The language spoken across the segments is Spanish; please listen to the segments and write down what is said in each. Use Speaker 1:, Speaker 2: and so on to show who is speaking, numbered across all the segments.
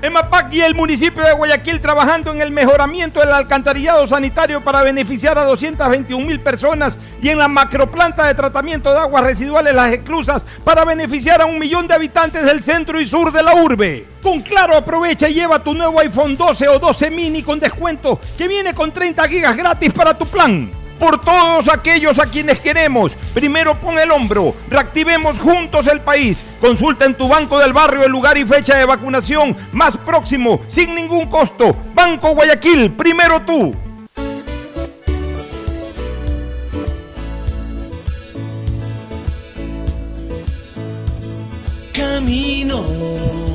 Speaker 1: EMAPAC y el municipio de Guayaquil trabajando en el mejoramiento del alcantarillado sanitario para beneficiar a 221 mil personas y en la macroplanta de tratamiento de aguas residuales Las Exclusas para beneficiar a un millón de habitantes del centro y sur de la urbe. Con Claro aprovecha y lleva tu nuevo iPhone 12 o 12 mini con descuento que viene con 30 gigas gratis para tu plan por todos aquellos a quienes queremos. Primero pon el hombro, reactivemos juntos el país. Consulta en tu banco del barrio el lugar y fecha de vacunación más próximo, sin ningún costo. Banco Guayaquil, primero tú.
Speaker 2: Camino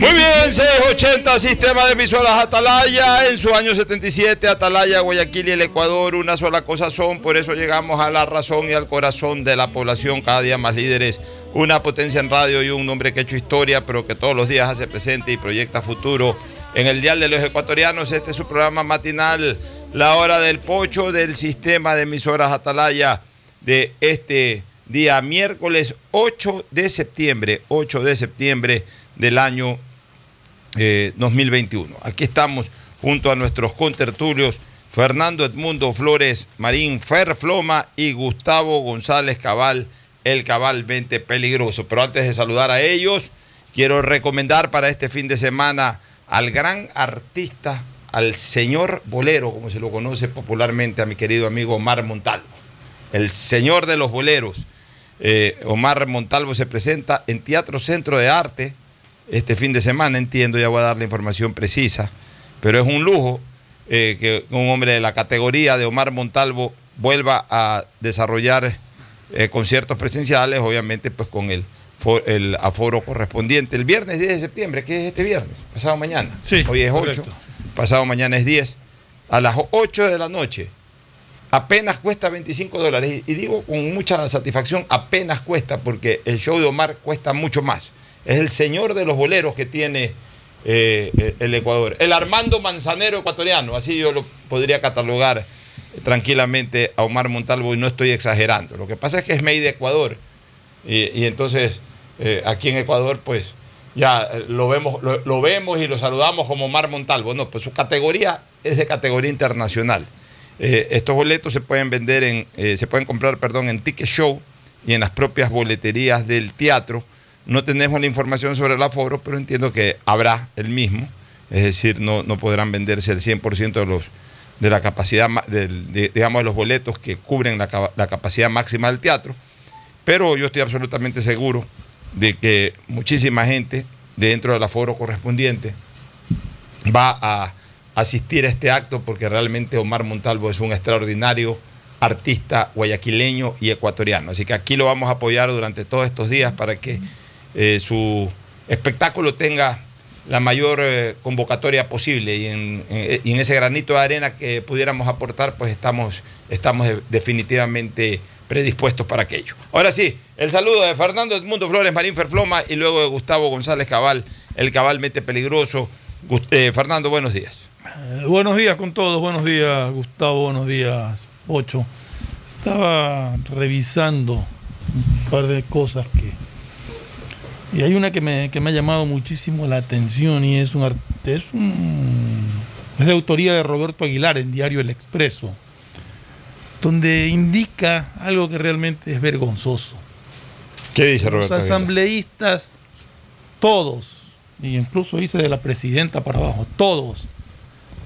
Speaker 2: muy bien, 680 Sistema de Emisoras Atalaya. En su año 77, Atalaya, Guayaquil y el Ecuador, una sola cosa son. Por eso llegamos a la razón y al corazón de la población, cada día más líderes. Una potencia en radio y un hombre que ha hecho historia, pero que todos los días hace presente y proyecta futuro. En el Dial de los Ecuatorianos, este es su programa matinal, La Hora del Pocho del Sistema de Emisoras Atalaya de este día miércoles 8 de septiembre, 8 de septiembre del año 2021. Eh, Aquí estamos junto a nuestros contertulios Fernando Edmundo Flores Marín Ferfloma y Gustavo González Cabal, el cabalmente peligroso. Pero antes de saludar a ellos, quiero recomendar para este fin de semana al gran artista, al señor bolero, como se lo conoce popularmente a mi querido amigo Omar Montalvo. El señor de los boleros. Eh, Omar Montalvo se presenta en Teatro Centro de Arte este fin de semana, entiendo, ya voy a dar la información precisa, pero es un lujo eh, que un hombre de la categoría de Omar Montalvo vuelva a desarrollar eh, conciertos presenciales, obviamente pues con el, el aforo correspondiente. El viernes 10 de septiembre, que es este viernes, pasado mañana.
Speaker 1: Sí,
Speaker 2: Hoy es 8, pasado mañana es 10, a las 8 de la noche. Apenas cuesta 25 dólares. Y digo con mucha satisfacción, apenas cuesta, porque el show de Omar cuesta mucho más es el señor de los boleros que tiene eh, el Ecuador. El Armando Manzanero ecuatoriano, así yo lo podría catalogar tranquilamente a Omar Montalvo y no estoy exagerando. Lo que pasa es que es made de Ecuador y, entonces eh, aquí en Ecuador pues ya lo vemos, lo, vemos y lo saludamos como Omar Montalvo. No, pues su categoría es de categoría internacional. Eh, estos boletos se pueden vender en, se pueden comprar, perdón, en Ticket Show y en las propias boleterías del teatro. No tenemos la información sobre el aforo, pero entiendo que habrá el mismo. Es decir, no, no podrán venderse el 100% de los de la capacidad, de, digamos, de los boletos que cubren la, la capacidad máxima del teatro. Pero yo estoy absolutamente seguro de que muchísima gente dentro del aforo correspondiente va a asistir a este acto porque realmente Omar Montalvo es un extraordinario artista guayaquileño y ecuatoriano. Así que aquí lo vamos a apoyar durante todos estos días para que eh, su espectáculo tenga la mayor eh, convocatoria posible y en, ese granito de arena que pudiéramos aportar, pues estamos, estamos definitivamente predispuestos para aquello. Ahora sí, el saludo de Fernando Edmundo Flores Marín Ferfloma y luego de Gustavo González Cabal, el Cabal Mete Peligroso. Eh, Fernando, buenos días.
Speaker 3: buenos días con todos, buenos días Gustavo, buenos días Ocho. Estaba revisando un par de cosas que Y hay una que me, que me ha llamado muchísimo la atención y es un, es un- es de autoría de Roberto Aguilar en Diario El Expreso, donde indica algo que realmente es vergonzoso.
Speaker 2: ¿Qué dice
Speaker 3: Los
Speaker 2: Roberto? Aguilar?
Speaker 3: asambleístas, todos, y incluso dice de la presidenta para abajo, todos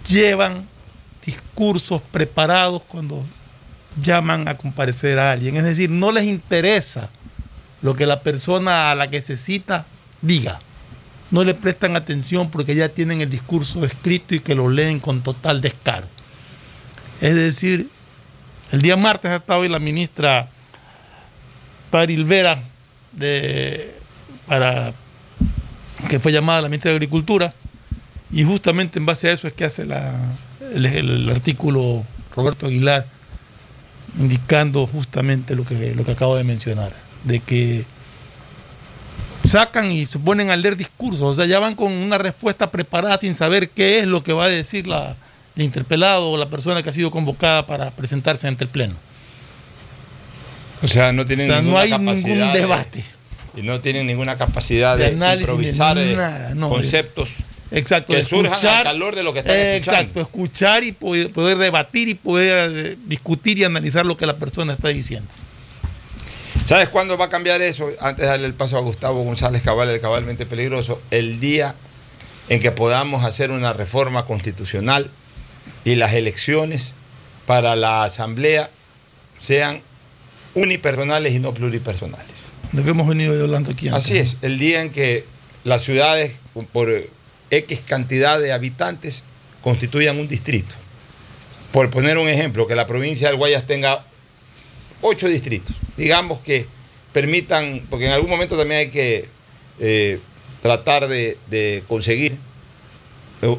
Speaker 3: llevan discursos preparados cuando llaman a comparecer a alguien. Es decir, no les interesa lo que la persona a la que se cita diga. No le prestan atención porque ya tienen el discurso escrito y que lo leen con total descaro. Es decir, el día martes ha estado hoy la ministra Taril Vera de, para, que fue llamada la ministra de Agricultura y justamente en base a eso es que hace la, el, el artículo Roberto Aguilar indicando justamente lo que, lo que acabo de mencionar, de que sacan y se ponen a leer discursos, o sea, ya van con una respuesta preparada sin saber qué es lo que va a decir la, el interpelado o la persona que ha sido convocada para presentarse ante el Pleno.
Speaker 2: O sea, no
Speaker 3: O
Speaker 2: tienen
Speaker 3: sea, no hay ningún
Speaker 2: de-
Speaker 3: debate.
Speaker 2: y no tienen ninguna capacidad
Speaker 3: De
Speaker 2: de,
Speaker 3: análisis,
Speaker 2: improvisar
Speaker 3: de
Speaker 2: eh,
Speaker 3: nada, no,
Speaker 2: conceptos
Speaker 3: Exacto,
Speaker 2: que surjan al calor de lo que están
Speaker 3: eh,
Speaker 2: escuchando.
Speaker 3: Exacto, escuchar y poder, poder debatir y poder eh, discutir y analizar lo que la persona está diciendo.
Speaker 2: ¿Sabes cuándo va a cambiar eso? Antes de darle el paso a Gustavo González Cabal, el cabalmente peligroso, el día en que podamos hacer una reforma constitucional y las elecciones para la asamblea sean unipersonales y no pluripersonales.
Speaker 3: Lo que hemos venido hablando aquí antes.
Speaker 2: Así es, el día en que las ciudades por X cantidad de habitantes constituyan un distrito. Por poner un ejemplo, que la provincia del Guayas tenga ocho distritos. Digamos que permitan, porque en algún momento también hay que eh, tratar de, de conseguir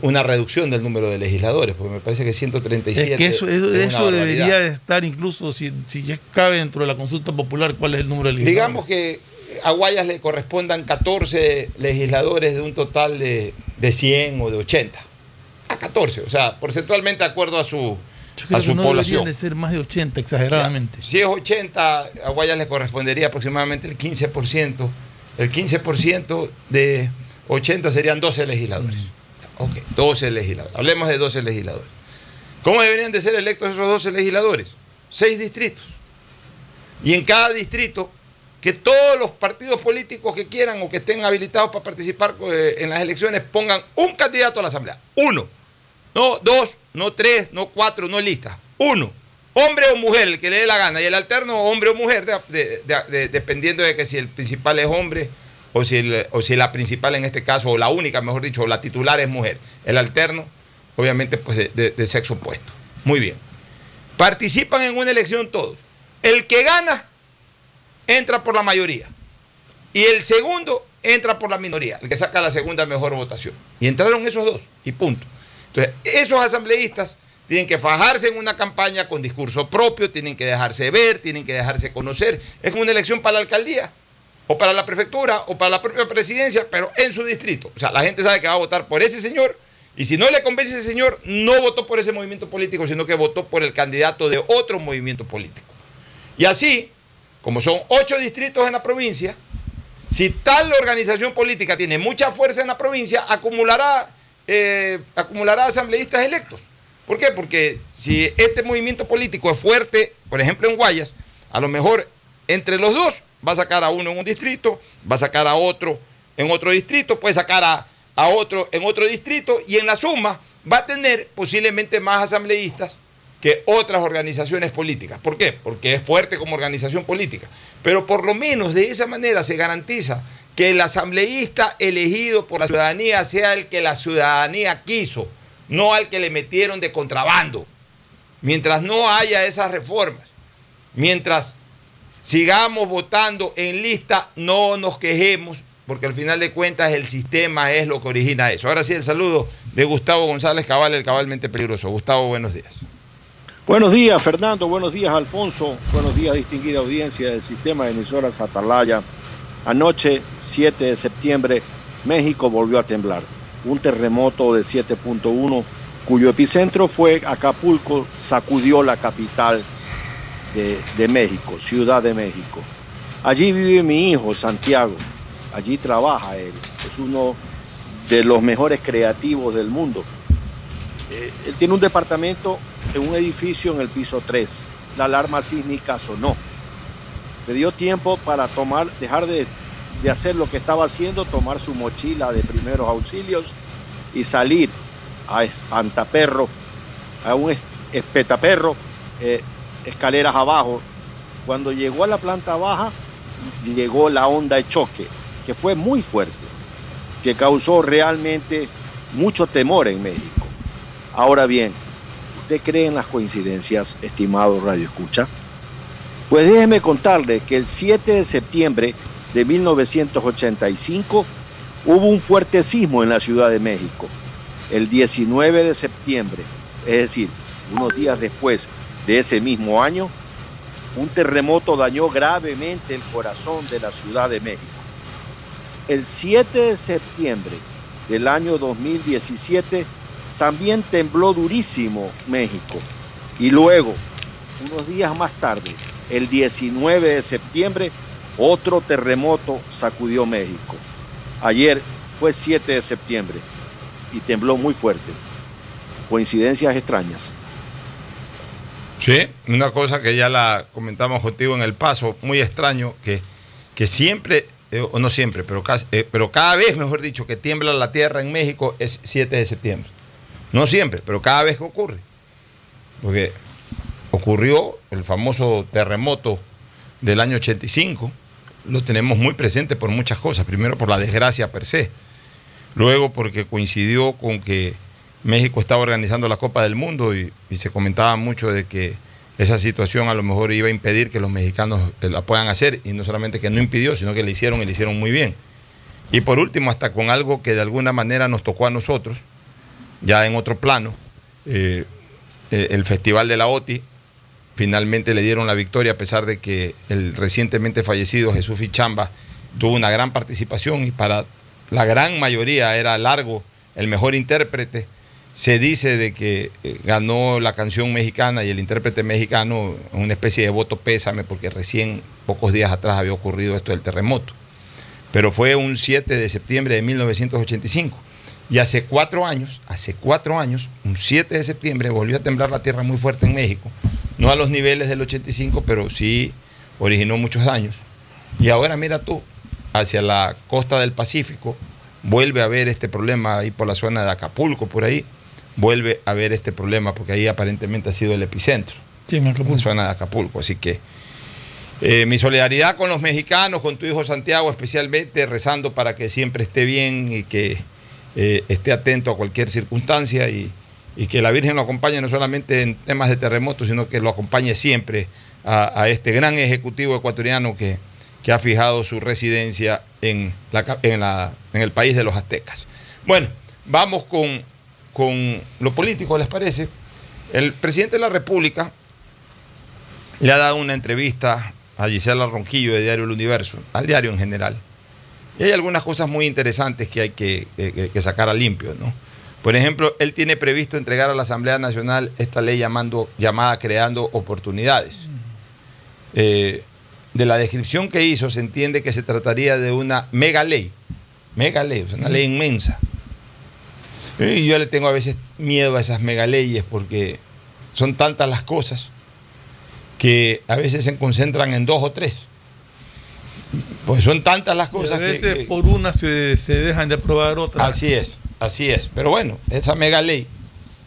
Speaker 2: una reducción del número de legisladores, porque me parece que 137
Speaker 3: Es que eso, eso,
Speaker 2: es
Speaker 3: debería de estar incluso, si, si ya cabe dentro de la consulta popular, cuál es el número de legisladores.
Speaker 2: Digamos que a Guayas le correspondan 14 legisladores de un total de, de 100 o de 80. A 14, o sea, porcentualmente de acuerdo a su,
Speaker 3: Yo creo
Speaker 2: a
Speaker 3: que
Speaker 2: su
Speaker 3: no
Speaker 2: población.
Speaker 3: deberían de ser más de 80, exageradamente.
Speaker 2: Si es 80, a Guayas le correspondería aproximadamente el 15%. El 15% de 80 serían 12 legisladores. Ok, 12 legisladores. Hablemos de 12 legisladores. ¿Cómo deberían de ser electos esos 12 legisladores? Seis distritos. Y en cada distrito, que todos los partidos políticos que quieran o que estén habilitados para participar eh, en las elecciones pongan un candidato a la Asamblea. Uno. No dos, no tres, no cuatro, no listas. Uno. Hombre o mujer, el que le dé la gana. Y el alterno, hombre o mujer, de- de- de- de- dependiendo de que si el principal es hombre o si, o si la principal en este caso, o la única, mejor dicho, o la titular es mujer. El alterno, obviamente, pues de sexo opuesto. Muy bien. Participan en una elección todos. El que gana entra por la mayoría. Y el segundo entra por la minoría, el que saca la segunda mejor votación. Y entraron esos dos, y punto. Entonces, esos asambleístas tienen que fajarse en una campaña con discurso propio, tienen que dejarse ver, tienen que dejarse conocer. Es como una elección para la alcaldía, o para la prefectura, o para la propia presidencia, pero en su distrito. O sea, la gente sabe que va a votar por ese señor, y si no le convence ese señor, no votó por ese movimiento político, sino que votó por el candidato de otro movimiento político. Y así, como son ocho distritos en la provincia, si tal organización política tiene mucha fuerza en la provincia, acumulará, eh, acumulará asambleístas electos. ¿Por qué? Porque si este movimiento político es fuerte, por ejemplo en Guayas, a lo mejor entre los dos va a sacar a uno en un distrito, va a sacar a otro en otro distrito, puede sacar a, a otro en otro distrito y en la suma va a tener posiblemente más asambleístas que otras organizaciones políticas. ¿Por qué? Porque es fuerte como organización política. Pero por lo menos de esa manera se garantiza que el asambleísta elegido por la ciudadanía sea el que la ciudadanía quiso, no al que le metieron de contrabando. Mientras no haya esas reformas, mientras sigamos votando en lista, no nos quejemos, porque al final de cuentas el sistema es lo que origina eso. Ahora sí, el saludo de Gustavo González Cabal, el cabalmente peligroso. Gustavo, buenos días.
Speaker 4: Buenos días, Fernando. Buenos días, Alfonso. Buenos días, distinguida audiencia del sistema de emisoras Atalaya. Anoche, 7 de septiembre, México volvió a temblar. Un terremoto de 7.1, cuyo epicentro fue Acapulco, sacudió la capital de, México, Ciudad de México. Allí vive mi hijo, Santiago. Allí trabaja él. Es uno de los mejores creativos del mundo. Eh, él tiene un departamento en un edificio en el piso 3. La alarma sísmica sonó. Le dio tiempo para tomar, dejar de, de hacer lo que estaba haciendo, tomar su mochila de primeros auxilios y salir a Espantaperro, a un es- espetaperro, eh, escaleras abajo. Cuando llegó a la planta baja, llegó la onda de choque, que fue muy fuerte, que causó realmente mucho temor en México. Ahora bien, ¿usted cree en las coincidencias, estimado Radio Escucha? Pues déjeme contarle que el 7 de septiembre de 1985 hubo un fuerte sismo en la Ciudad de México. El 19 de septiembre, es decir, unos días después de ese mismo año, un terremoto dañó gravemente el corazón de la Ciudad de México. El 7 de septiembre del año 2017 también tembló durísimo México. Y luego, unos días más tarde, el 19 de septiembre, otro terremoto sacudió México. Ayer fue 7 de septiembre y tembló muy fuerte. Coincidencias extrañas.
Speaker 2: Sí, una cosa que ya la comentamos contigo en el paso, muy extraño, que, que siempre, eh, o no siempre, pero, casi- eh, pero cada vez, mejor dicho, que tiembla la tierra en México es 7 de septiembre. No siempre, pero cada vez que ocurre. Porque ocurrió el famoso terremoto del año 85, lo tenemos muy presente por muchas cosas. Primero por la desgracia per se, luego porque coincidió con que México estaba organizando la Copa del Mundo y, se comentaba mucho de que esa situación a lo mejor iba a impedir que los mexicanos eh, la puedan hacer y no solamente que no impidió, sino que le hicieron y le hicieron muy bien. Y por último, hasta con algo que de alguna manera nos tocó a nosotros, ya en otro plano, eh, eh, el Festival de la OTI, finalmente le dieron la victoria a pesar de que el recientemente fallecido Jesús Fichamba tuvo una gran participación y para la gran mayoría era largo el mejor intérprete. Se dice de que eh, ganó la canción mexicana y el intérprete mexicano una especie de voto pésame porque recién pocos días atrás había ocurrido esto del terremoto. Pero fue un 7 de septiembre de 1985. Y hace cuatro años, hace cuatro años, un 7 de septiembre, volvió a temblar la tierra muy fuerte en México. No a los niveles del 85, pero sí originó muchos daños. Y ahora mira tú, hacia la costa del Pacífico, vuelve a haber este problema ahí por la zona de Acapulco, por ahí, vuelve a haber este problema, porque ahí aparentemente ha sido el epicentro,
Speaker 3: Sí, en
Speaker 2: la
Speaker 3: Acapulco.
Speaker 2: zona de Acapulco. Así que eh, mi solidaridad con los mexicanos, con tu hijo Santiago especialmente, rezando para que siempre esté bien y que eh, esté atento a cualquier circunstancia y, y que la Virgen lo acompañe no solamente en temas de terremotos, sino que lo acompañe siempre a, este gran ejecutivo ecuatoriano que, que ha fijado su residencia en, la, en, la- en el país de los aztecas. Bueno, vamos con, con lo político, ¿les parece? El presidente de la República le ha dado una entrevista a Gisela Ronquillo de Diario El Universo, al diario en general. Y hay algunas cosas muy interesantes que hay que- que sacar a limpio, ¿no? Por ejemplo, él tiene previsto entregar a la Asamblea Nacional esta ley llamando, llamada Creando Oportunidades. Eh, de la descripción que hizo se entiende que se trataría de una mega ley, mega ley, o sea, una ley inmensa. Y yo le tengo a veces miedo a esas mega leyes porque son tantas las cosas que a veces se concentran en dos o tres. Pues son tantas las
Speaker 3: Y
Speaker 2: cosas
Speaker 3: a
Speaker 2: que-
Speaker 3: veces
Speaker 2: que,
Speaker 3: por una se, se dejan de aprobar otras.
Speaker 2: Así es, así es. Pero bueno, esa mega ley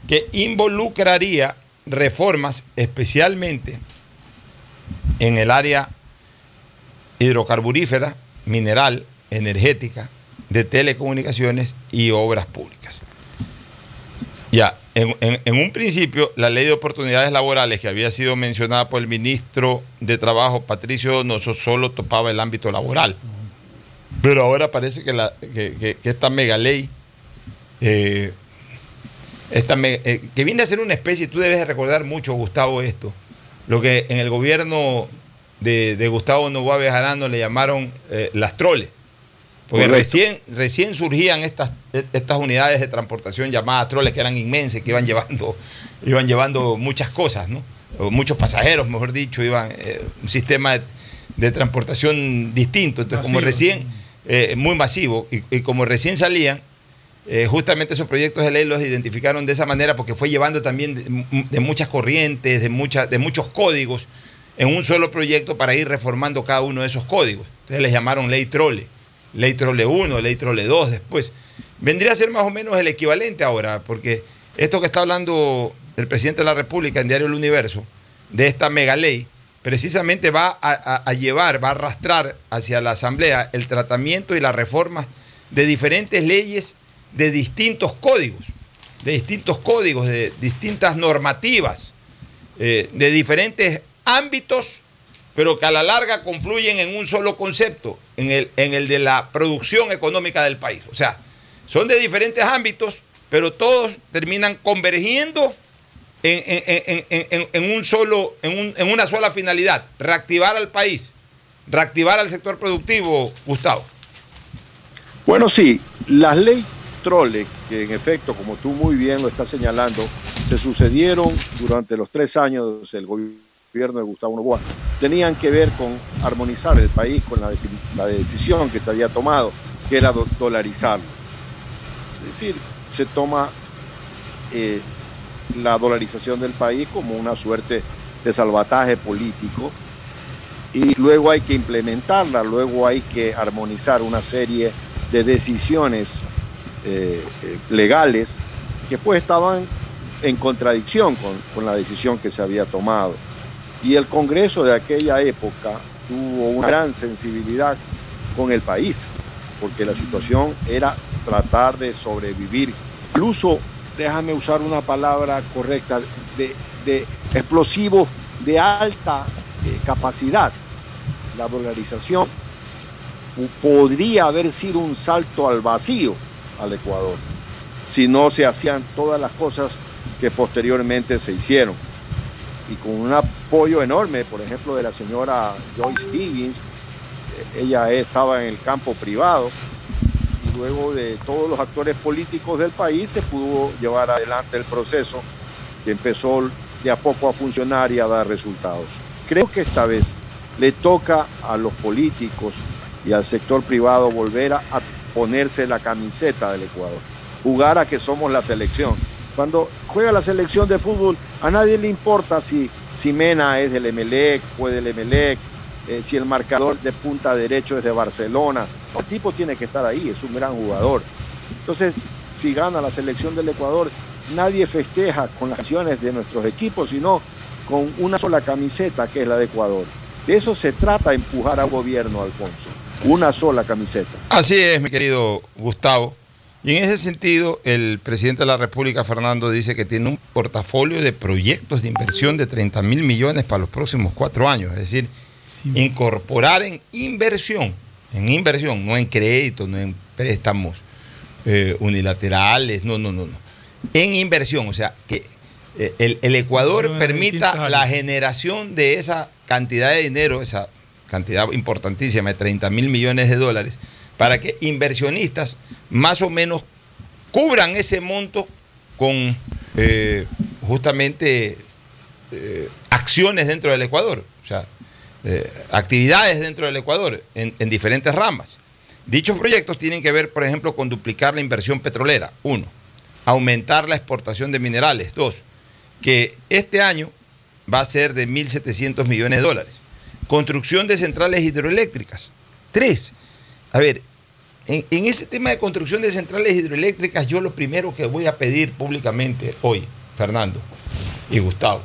Speaker 2: que involucraría reformas especialmente en el área hidrocarburífera, mineral, energética, de telecomunicaciones y obras públicas. Ya, en, en- en un principio, la ley de oportunidades laborales que había sido mencionada por el ministro de Trabajo, Patricio Donoso, solo topaba el ámbito laboral. Pero ahora parece que, la, que, que- que esta mega ley, eh, esta me- eh, que viene a ser una especie, tú debes de recordar mucho, Gustavo, esto, lo que en el gobierno de, de Gustavo Novoa Bejarano le llamaron eh, las troles. Porque
Speaker 4: Correcto.
Speaker 2: recién, recién surgían estas, estas unidades de transportación llamadas troles que eran inmensas, que iban llevando, iban llevando muchas cosas, ¿no? O muchos pasajeros, mejor dicho, iban eh, un sistema de, de transportación distinto. Entonces, como recién eh, muy masivo y, y como recién salían, eh, justamente esos proyectos de ley los identificaron de esa manera porque fue llevando también de, muchas corrientes, de, de muchos códigos en un solo proyecto para ir reformando cada uno de esos códigos. Entonces les llamaron ley trole, ley trole 1, ley trole 2 después. Vendría a ser más o menos el equivalente ahora, porque esto que está hablando el presidente de la República en Diario El Universo, de esta mega ley, precisamente va a, a- a llevar, va a arrastrar hacia la Asamblea el tratamiento y la reforma de diferentes leyes de distintos códigos, de distintos códigos, de distintas normativas, eh, de diferentes ámbitos, pero que a la larga confluyen en un solo concepto, en el, en el de la producción económica del país. O sea, son de diferentes ámbitos, pero todos terminan convergiendo en, en- un- en una sola finalidad, reactivar al país, reactivar al sector productivo, Gustavo.
Speaker 4: Bueno, sí, las leyes Trole, que en efecto, como tú muy bien lo estás señalando, se sucedieron durante los tres años del gobierno de Gustavo Novoa, tenían que ver con armonizar el país con la decisión que se había tomado, que era do- dolarizarlo. Es decir, se toma eh, la dolarización del país como una suerte de salvataje político y luego hay que implementarla, luego hay que armonizar una serie de decisiones eh, legales que pues estaban en contradicción con, con la decisión que se había tomado. Y el Congreso de aquella época tuvo una gran sensibilidad con el país, porque la situación era tratar de sobrevivir. Incluso, déjame usar una palabra correcta, de, de explosivos de alta eh, capacidad. La dolarización podría haber sido un salto al vacío al Ecuador si no se hacían todas las cosas que posteriormente se hicieron. Y con un apoyo enorme, por ejemplo, de la señora Joyce Higgins, eh, ella estaba en el campo privado, y luego de todos los actores políticos del país se pudo llevar adelante el proceso que empezó de a poco a funcionar y a dar resultados. Creo que esta vez le toca a los políticos y al sector privado volver a, a ponerse la camiseta del Ecuador, jugar a que somos la selección. Cuando juega la selección de fútbol, a nadie le importa si, si Mena es del Emelec, fue del Emelec, eh, si el marcador de punta derecho es de Barcelona. El tipo tiene que estar ahí, es un gran jugador. Entonces, si gana la selección del Ecuador, nadie festeja con las acciones de nuestros equipos, sino con una sola camiseta que es la de Ecuador. De eso se trata empujar al gobierno, Alfonso. Una sola camiseta.
Speaker 2: Así es, mi querido Gustavo. Y en ese sentido, el presidente de la República, Fernando, dice que tiene un portafolio de proyectos de inversión de 30 mil millones para los próximos cuatro años. Es decir, incorporar en inversión, en inversión, no en crédito, no en préstamos eh, unilaterales, no, no, no, no. En inversión, o sea, que eh, el, el Ecuador permita la generación de esa cantidad de dinero, esa cantidad importantísima de 30 mil millones de dólares, para que inversionistas más o menos cubran ese monto con eh, justamente eh, acciones dentro del Ecuador, o sea, eh, actividades dentro del Ecuador en, en diferentes ramas. Dichos proyectos tienen que ver, por ejemplo, con duplicar la inversión petrolera, uno, aumentar la exportación de minerales, dos, que este año va a ser de 1.700 millones de dólares. Construcción de centrales hidroeléctricas, tres. A ver, en, en ese tema de construcción de centrales hidroeléctricas, yo lo primero que voy a pedir públicamente hoy, Fernando y Gustavo,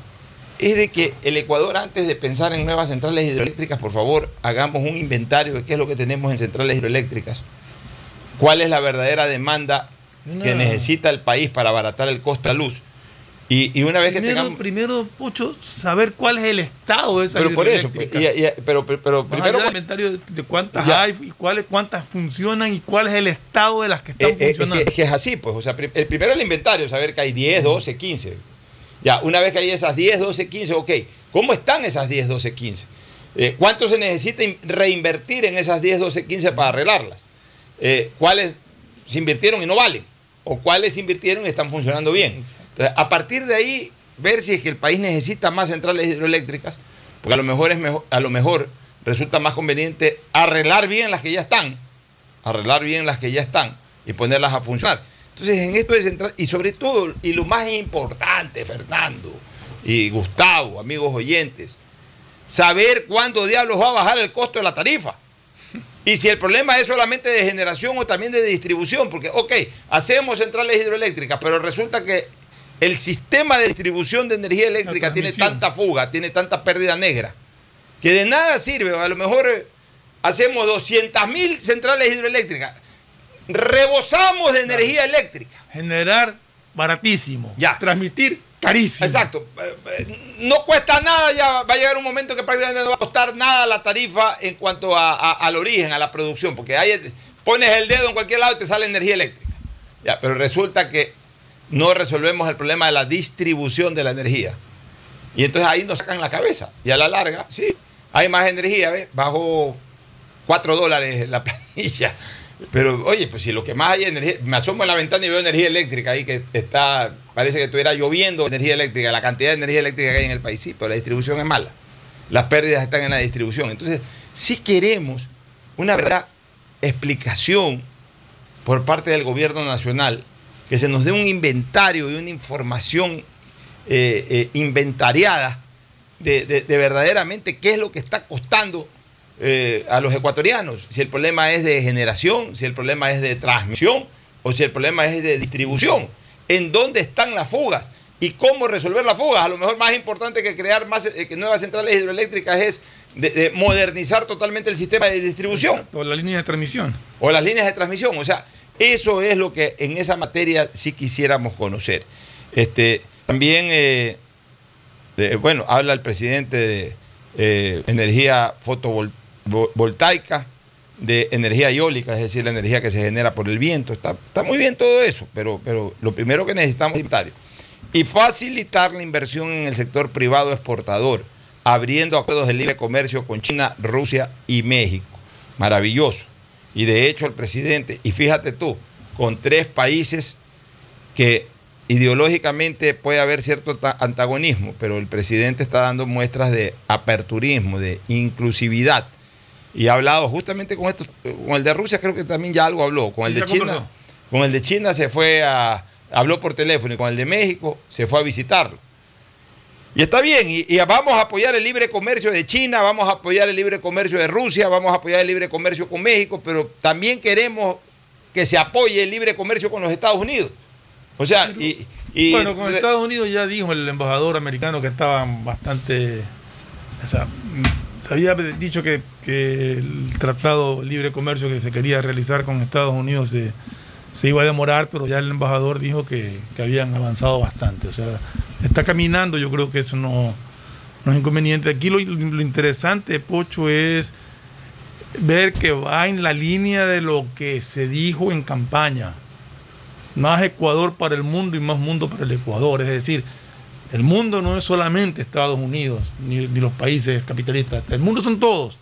Speaker 2: es de que el Ecuador, antes de pensar en nuevas centrales hidroeléctricas, por favor, hagamos un inventario de qué es lo que tenemos en centrales hidroeléctricas, cuál es la verdadera demanda que necesita el país para abaratar el costo de la luz. Y, y una vez que
Speaker 3: Primero,
Speaker 2: tengamos...
Speaker 3: primero, Pucho, saber cuál es el estado de esa
Speaker 2: Pero por eso, y- y- pero, pero, pero
Speaker 3: Primero,
Speaker 2: primero...
Speaker 3: el inventario de, de cuántas
Speaker 2: Ya.
Speaker 3: hay y cuáles, cuántas funcionan y cuál es el estado de las que están
Speaker 2: Eh, eh,
Speaker 3: funcionando.
Speaker 2: que, es que es así, pues. O sea, el primero el inventario, saber que hay 10, 12, 15. Ya, una vez que hay esas 10, 12, 15, ok. ¿Cómo están esas 10, 12, 15? Eh, ¿Cuánto se necesita in- reinvertir en esas 10, 12, 15 para arreglarlas? Eh, ¿Cuáles se invirtieron y no valen? ¿O cuáles se invirtieron y están funcionando bien? Entonces, a partir de ahí, ver si es que el país necesita más centrales hidroeléctricas, porque a lo mejor, es mejor, a lo mejor resulta más conveniente arreglar bien las que ya están arreglar bien las que ya están y ponerlas a funcionar. Entonces, en esto de central, y sobre todo, y lo más importante, Fernando y Gustavo, amigos oyentes, saber cuándo diablos va a bajar el costo de la tarifa. Y si el problema es solamente de generación o también de distribución, porque, ok, hacemos centrales hidroeléctricas, pero resulta que el sistema de distribución de energía eléctrica tiene tanta fuga, tiene tanta pérdida negra, que de nada sirve. A lo mejor eh, hacemos 200 mil centrales hidroeléctricas, rebosamos de energía eléctrica.
Speaker 3: Generar baratísimo.
Speaker 2: Ya.
Speaker 3: Transmitir carísimo.
Speaker 2: Exacto. Eh, eh, No cuesta nada, ya va a llegar un momento que prácticamente no va a costar nada la tarifa en cuanto a- a- al origen, a la producción, porque ahí pones el dedo en cualquier lado y te sale energía eléctrica. Ya, pero resulta que no resolvemos el problema de la distribución de la energía. Y entonces ahí nos sacan la cabeza. Y a la larga, sí, hay más energía, ¿ves? Bajo 4 dólares la planilla. Pero oye, pues si lo que más hay es energía, me asomo en la ventana y veo energía eléctrica ahí que está, parece que estuviera lloviendo energía eléctrica, la cantidad de energía eléctrica que hay en el país, sí, pero la distribución es mala. Las pérdidas están en la distribución. Entonces, si queremos una verdad explicación por parte del gobierno nacional, que se nos dé un inventario y una información eh, eh, inventariada de, de- de verdaderamente qué es lo que está costando eh, a los ecuatorianos. Si el problema es de generación, si el problema es de transmisión o si el problema es de distribución. ¿En dónde están las fugas? ¿Y cómo resolver las fugas? A lo mejor más importante que crear más que nuevas centrales hidroeléctricas es de- de modernizar totalmente el sistema de distribución
Speaker 3: O la línea de transmisión.
Speaker 2: o las líneas de transmisión. O sea, eso es lo que en esa materia sí quisiéramos conocer. Este, también, eh, bueno, habla el presidente de eh, energía fotovoltaica, de energía eólica, es decir, la energía que se genera por el viento. Está, está muy bien todo eso, pero, pero lo primero que necesitamos es. Y facilitar la inversión en el sector privado exportador, abriendo acuerdos de libre comercio con China, Rusia y México. Maravilloso. Y de hecho el presidente, y fíjate tú, con tres países que ideológicamente puede haber cierto ta- antagonismo, pero el presidente está dando muestras de aperturismo, de inclusividad. Y ha hablado justamente con esto, con el de Rusia creo que también ya algo habló, con el de China,
Speaker 3: conversó.
Speaker 2: con el de China se fue a, habló por teléfono y con el de México se fue a visitarlo. Y está bien, y, y vamos a apoyar el libre comercio de China, vamos a apoyar el libre comercio de Rusia, vamos a apoyar el libre comercio con México, pero también queremos que se apoye el libre comercio con los Estados Unidos. O sea, y... y-
Speaker 3: bueno, con Estados Unidos ya dijo el embajador americano que estaban bastante. O sea, se había dicho que, que el tratado libre comercio que se quería realizar con Estados Unidos se, se iba a demorar, pero ya el embajador dijo que, que habían avanzado bastante. O sea, está caminando, yo creo que eso no, no es inconveniente. Aquí lo, lo interesante, Pocho, es ver que va en la línea de lo que se dijo en campaña más Ecuador para el mundo y más mundo para el Ecuador. Es decir, el mundo no es solamente Estados Unidos ni, ni los países capitalistas. El mundo son todos.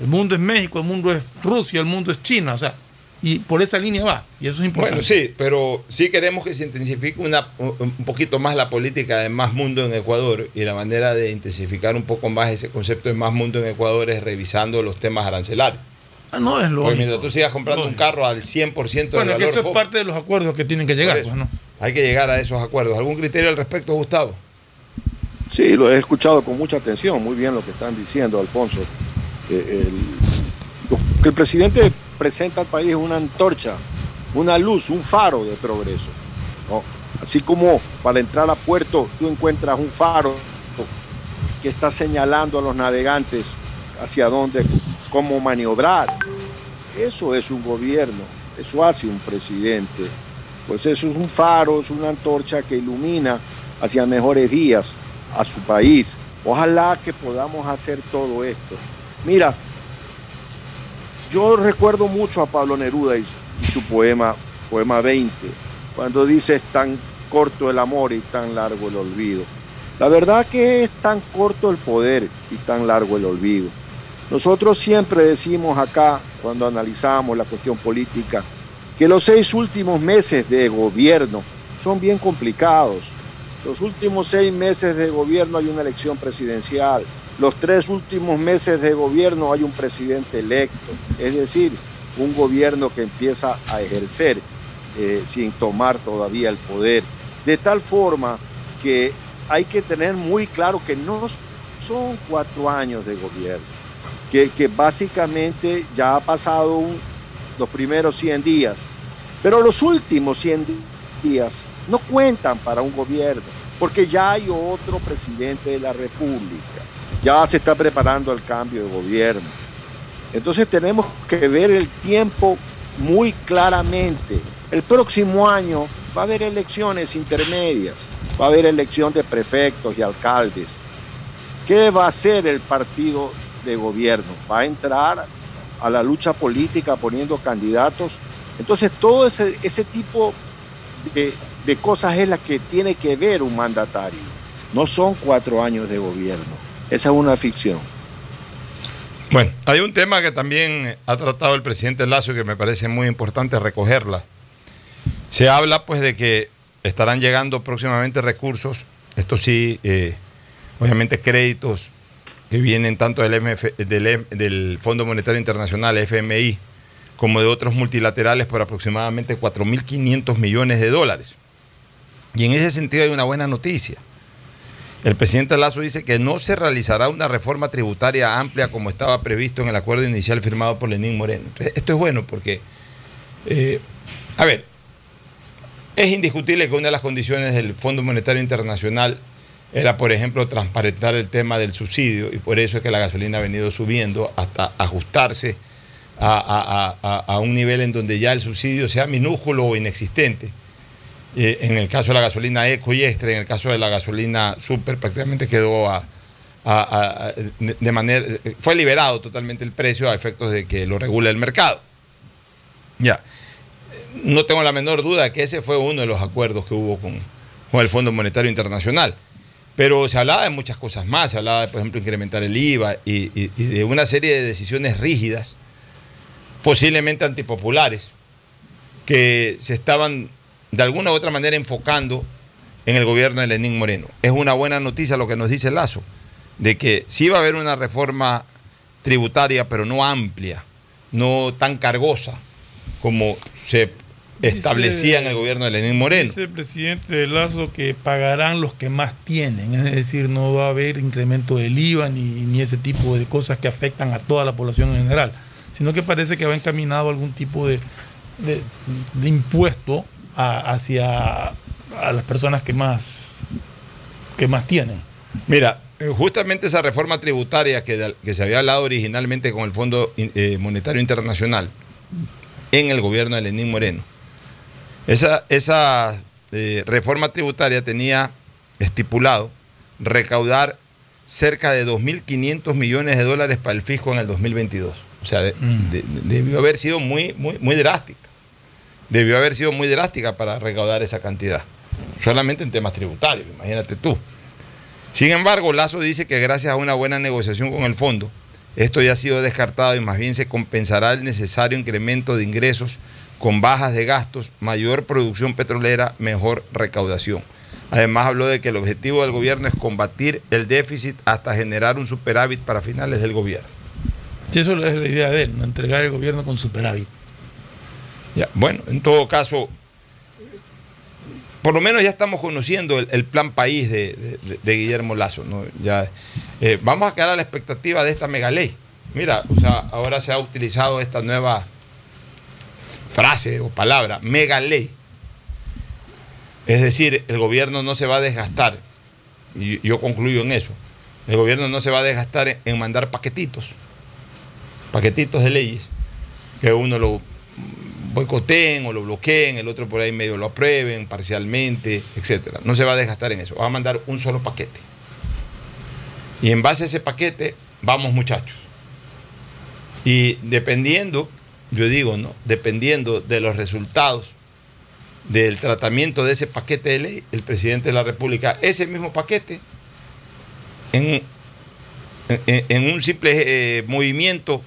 Speaker 3: El mundo es México, el mundo es Rusia, el mundo es China. O sea, y por esa línea va. Y eso es importante.
Speaker 2: Bueno, sí, pero sí queremos que se intensifique una, un un poquito más la política de más mundo en Ecuador y la manera de intensificar un poco más ese concepto de más mundo en Ecuador es revisando los temas arancelarios.
Speaker 3: Ah, no es
Speaker 2: Porque
Speaker 3: lógico.
Speaker 2: mientras tú sigas comprando un carro al 100% del
Speaker 3: Bueno, que
Speaker 2: valor
Speaker 3: eso es parte de los acuerdos que tienen que llegar. Pues, ¿no?
Speaker 2: Hay que llegar a esos acuerdos. ¿Algún criterio al respecto, Gustavo?
Speaker 4: Sí, lo he escuchado con mucha atención, muy bien lo que están diciendo, Alfonso. Eh, el, lo que el presidente presenta al país una antorcha, una luz, un faro de progreso. Así como para entrar a puerto tú encuentras un faro que está señalando a los navegantes hacia dónde, cómo maniobrar. Eso es un gobierno, eso hace un presidente. Pues eso es un faro, es una antorcha que ilumina hacia mejores días a su país. Ojalá que podamos hacer todo esto. Mira, yo recuerdo mucho a Pablo Neruda y, su poema, poema 20, cuando dice es tan corto el amor y tan largo el olvido. La verdad que es tan corto el poder y tan largo el olvido. Nosotros siempre decimos acá, cuando analizamos la cuestión política, que los seis últimos meses de gobierno son bien complicados. Los últimos seis meses de gobierno hay una elección presidencial. Los tres últimos meses de gobierno hay un presidente electo. Es decir, un gobierno que empieza a ejercer eh, sin tomar todavía el poder. De tal forma que hay que tener muy claro que no son cuatro años de gobierno, que, básicamente ya ha pasado los primeros 100 días, pero los últimos 100 días no cuentan para un gobierno, porque ya hay otro presidente de la República, ya se está preparando el cambio de gobierno. Entonces tenemos que ver el tiempo muy claramente. El próximo año va a haber elecciones intermedias, va a haber elección de prefectos y alcaldes. ¿Qué va a hacer el partido de gobierno? ¿Va a entrar a la lucha política poniendo candidatos? Entonces todo ese, tipo de, de cosas es la que tiene que ver un mandatario. No son cuatro años de gobierno. Esa es una ficción.
Speaker 2: Bueno, hay un tema que también ha tratado el presidente Lazo y que me parece muy importante recogerla. Se habla pues de que estarán llegando próximamente recursos, esto sí, eh, obviamente créditos que vienen tanto del, MF, del, Fondo Monetario Internacional, FMI, como de otros multilaterales por aproximadamente 4.500 millones de dólares. Y en ese sentido hay una buena noticia. El presidente Lazo dice que no se realizará una reforma tributaria amplia como estaba previsto en el acuerdo inicial firmado por Lenín Moreno. Esto es bueno porque, eh, a ver, es indiscutible que una de las condiciones del Fondo Monetario Internacional era, por ejemplo, transparentar el tema del subsidio y por eso es que la gasolina ha venido subiendo hasta ajustarse a un nivel en donde ya el subsidio sea minúsculo o inexistente. Eh, en el caso de la gasolina eco y extra, en el caso de la gasolina super, prácticamente quedó a, de manera. fue liberado totalmente el precio a efectos de que lo regula el mercado. Ya. No tengo la menor duda que ese fue uno de los acuerdos que hubo con, con el Fondo Monetario Internacional. Pero se hablaba de muchas cosas más, se hablaba de, por ejemplo, incrementar el IVA y, y de una serie de decisiones rígidas, posiblemente antipopulares, que se estaban de alguna u otra manera enfocando en el gobierno de Lenín Moreno. Es una buena noticia lo que nos dice Lazo, de que sí va a haber una reforma tributaria, pero no amplia, no tan cargosa como se establecía en el gobierno de Lenín Moreno.
Speaker 3: Dice el presidente de Lazo que pagarán los que más tienen, es decir, no va a haber incremento del IVA ni, ni ese tipo de cosas que afectan a toda la población en general, sino que parece que va encaminado algún tipo de, de impuesto a, hacia a las personas que más, que más tienen.
Speaker 2: Mira, justamente esa reforma tributaria que, que se había hablado originalmente con el Fondo eh, Monetario Internacional en el gobierno de Lenín Moreno, esa, esa eh, reforma tributaria tenía estipulado recaudar cerca de 2.500 millones de dólares para el fisco en el 2022. O sea, de, mm. de, debió haber sido muy, muy, muy drástica. Debió haber sido muy drástica para recaudar esa cantidad. Solamente en temas tributarios, imagínate tú. Sin embargo, Lazo dice que gracias a una buena negociación con el fondo, esto ya ha sido descartado y más bien se compensará el necesario incremento de ingresos con bajas de gastos, mayor producción petrolera, mejor recaudación. Además habló de que el objetivo del gobierno es combatir el déficit hasta generar un superávit para finales del gobierno.
Speaker 3: Sí, eso es la idea de él, entregar el gobierno con superávit.
Speaker 2: Bueno, en todo caso, por lo menos ya estamos conociendo el, plan país de, Guillermo Lazo. Ya, eh, vamos a quedar a la expectativa de esta mega ley. Mira, o sea, ahora se ha utilizado esta nueva frase o palabra, mega ley. Es decir, el gobierno no se va a desgastar, y yo concluyo en eso, el gobierno no se va a desgastar en mandar paquetitos, paquetitos de leyes, que uno lo boicoteen o lo bloqueen, el otro por ahí medio lo aprueben parcialmente, etcétera. No se va a desgastar en eso, va a mandar un solo paquete. Y en base a ese paquete, vamos muchachos. Y dependiendo, yo digo, ¿no? Dependiendo de los resultados del tratamiento de ese paquete de ley, el presidente de la República, ese mismo paquete, en, en, un simple eh, movimiento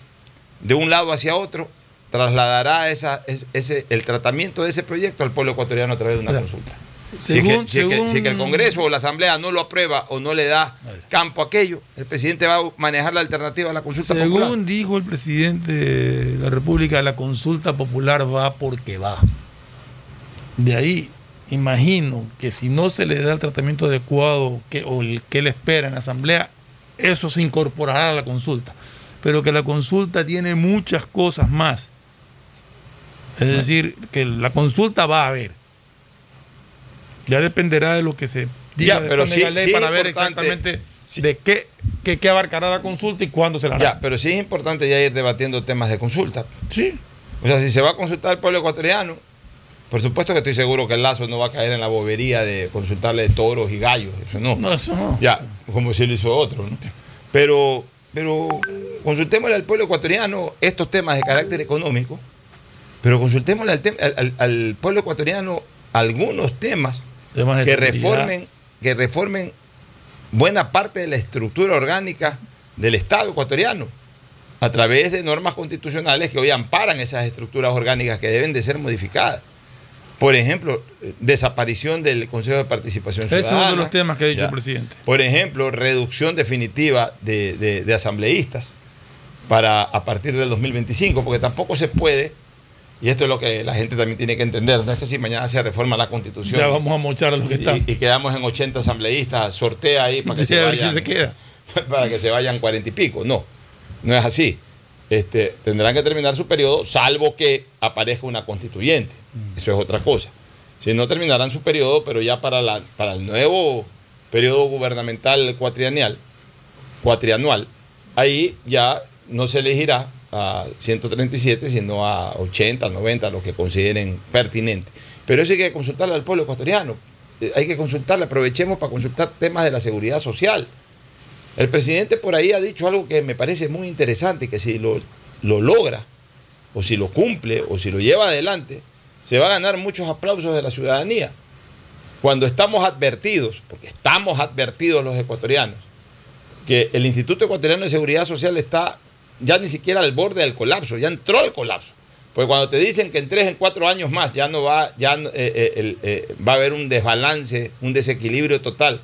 Speaker 2: de un lado hacia otro, trasladará esa, ese, el tratamiento de ese proyecto al pueblo ecuatoriano a través de una consulta. Si, es que-
Speaker 3: Según-
Speaker 2: si es que-
Speaker 3: según-
Speaker 2: si es que el Congreso o la Asamblea no lo aprueba o no le da campo a aquello, el presidente va a manejar la alternativa a la consulta popular.
Speaker 3: Según dijo el presidente de la República, la consulta popular va porque va. De ahí, imagino que si no se le da el tratamiento adecuado que, o el que él espera en la Asamblea, eso se incorporará a la consulta. Pero que la consulta tiene muchas cosas más. Es decir, que la consulta va a haber. Ya dependerá de lo que se diga
Speaker 2: Ya, pero sí-
Speaker 3: mega ley
Speaker 2: sí
Speaker 3: para ver exactamente
Speaker 2: sí.
Speaker 3: de qué, qué, qué abarcará la consulta y cuándo se la hará.
Speaker 2: Ya, pero sí es importante ya ir debatiendo temas de consulta.
Speaker 3: Sí.
Speaker 2: O sea, si se va a consultar al pueblo ecuatoriano, por supuesto que estoy seguro que el Lazo no va a caer en la bobería de consultarle toros y gallos, eso no.
Speaker 3: No, eso no.
Speaker 2: Ya, como si lo hizo otro, ¿no? Pero, pero consultémosle al pueblo ecuatoriano estos temas de carácter económico, pero consultémosle al, tem- al- pueblo ecuatoriano algunos temas que reformen, que reformen buena parte de la estructura orgánica del Estado ecuatoriano a través de normas constitucionales que hoy amparan esas estructuras orgánicas que deben de ser modificadas. Por ejemplo, desaparición del Consejo de Participación
Speaker 3: Ese es
Speaker 2: Ciudadana.
Speaker 3: uno de los temas que ha dicho
Speaker 2: Ya.
Speaker 3: el presidente.
Speaker 2: Por ejemplo, reducción definitiva de, de- de asambleístas para a partir del 2025, porque tampoco se puede, y esto es lo que la gente también tiene que entender, no es que si mañana se reforma la constitución
Speaker 3: Ya vamos a mochar a los que están.
Speaker 2: y, y quedamos en 80 asambleístas, sortea ahí para que, se vayan,
Speaker 3: se queda.
Speaker 2: para que se vayan 40 y pico. No, no es así. Este, tendrán que terminar su periodo, salvo que aparezca una constituyente.
Speaker 3: Mm.
Speaker 2: Eso es otra cosa. Si no terminarán su periodo, pero ya para, la, para el nuevo periodo gubernamental cuatrienal, cuatrianual, ahí ya no se elegirá a 137, sino a 80, 90, los que consideren pertinente. Pero eso hay que consultarle al pueblo ecuatoriano. Eh, Hay que consultarle, aprovechemos para consultar temas de la seguridad social. El presidente por ahí ha dicho algo que me parece muy interesante, que si lo, lo logra, o si lo cumple, o si lo lleva adelante, se va a ganar muchos aplausos de la ciudadanía. Cuando estamos advertidos, porque estamos advertidos los ecuatorianos, que el Instituto Ecuatoriano de Seguridad Social está ya ni siquiera al borde del colapso, ya entró al colapso. Porque cuando te dicen que en tres, en cuatro años más ya no va, ya eh, eh, eh, va a haber un desbalance, un desequilibrio total,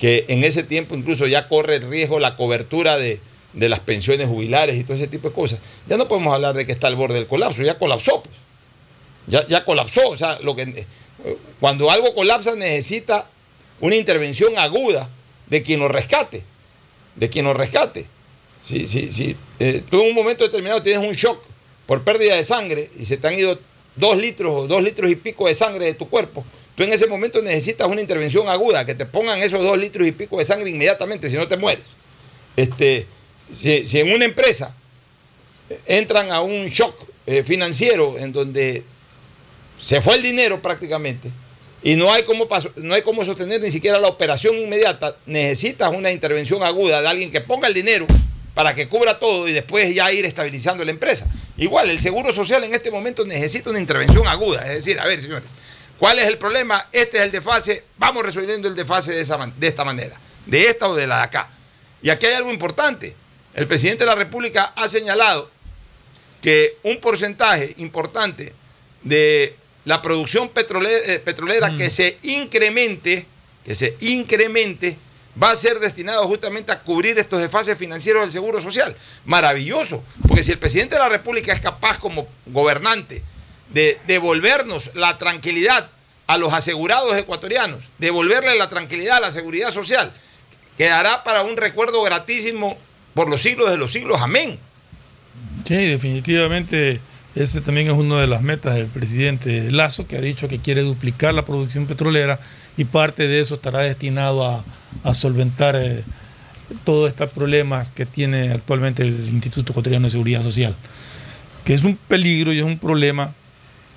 Speaker 2: que en ese tiempo incluso ya corre el riesgo la cobertura de, de las pensiones jubilares y todo ese tipo de cosas. Ya no podemos hablar de que está al borde del colapso, ya colapsó. pues. Ya, ya colapsó. O sea, lo que, cuando algo colapsa necesita una intervención aguda de quien lo rescate. De quien lo rescate. Si, si, si eh, tú en un momento determinado tienes un shock por pérdida de sangre y se te han ido dos litros o dos litros y pico de sangre de tu cuerpo, tú en ese momento necesitas una intervención aguda, que te pongan esos dos litros y pico de sangre inmediatamente, si no te mueres. Este, si, en una empresa entran a un shock eh, financiero en donde se fue el dinero prácticamente y no hay cómo no hay cómo sostener ni siquiera la operación inmediata, necesitas una intervención aguda de alguien que ponga el dinero para que cubra todo y después ya ir estabilizando la empresa. Igual, el Seguro Social en este momento necesita una intervención aguda, es decir, a ver, señores, ¿cuál es el problema? Este es el desfase, vamos resolviendo el desfase de, esa de esta manera, de esta o de la de acá. Y aquí hay algo importante. El presidente de la República ha señalado que un porcentaje importante de la producción petrolera, eh, petrolera que se incremente, que se incremente, va a ser destinado justamente a cubrir estos desfases financieros del Seguro Social. Maravilloso, porque si el presidente de la República es capaz como gobernante de devolvernos la tranquilidad a los asegurados ecuatorianos, devolverle la tranquilidad a la seguridad social, quedará para un recuerdo gratísimo por los siglos de los siglos. Amén.
Speaker 3: Sí, definitivamente ese también es una de las metas del presidente Lazo, que ha dicho que quiere duplicar la producción petrolera y parte de eso estará destinado a, solventar eh, todos estos problemas que tiene actualmente el Instituto Ecuatoriano de Seguridad Social. Que es un peligro y es un problema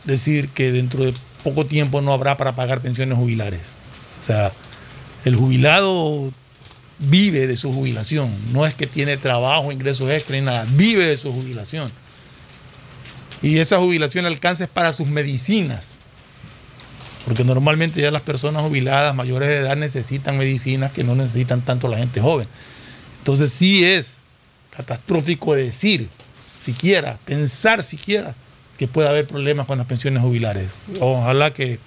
Speaker 3: decir que dentro de poco tiempo no habrá para pagar pensiones jubilares. O sea, el jubilado vive de su jubilación, no es que tiene trabajo, ingresos extra ni nada, vive de su jubilación. Y esa jubilación alcanza es para sus medicinas, porque normalmente ya las personas jubiladas mayores de edad necesitan medicinas que no necesitan tanto la gente joven. Entonces sí es catastrófico decir, siquiera, pensar siquiera que pueda haber problemas con las pensiones jubilares. Ojalá que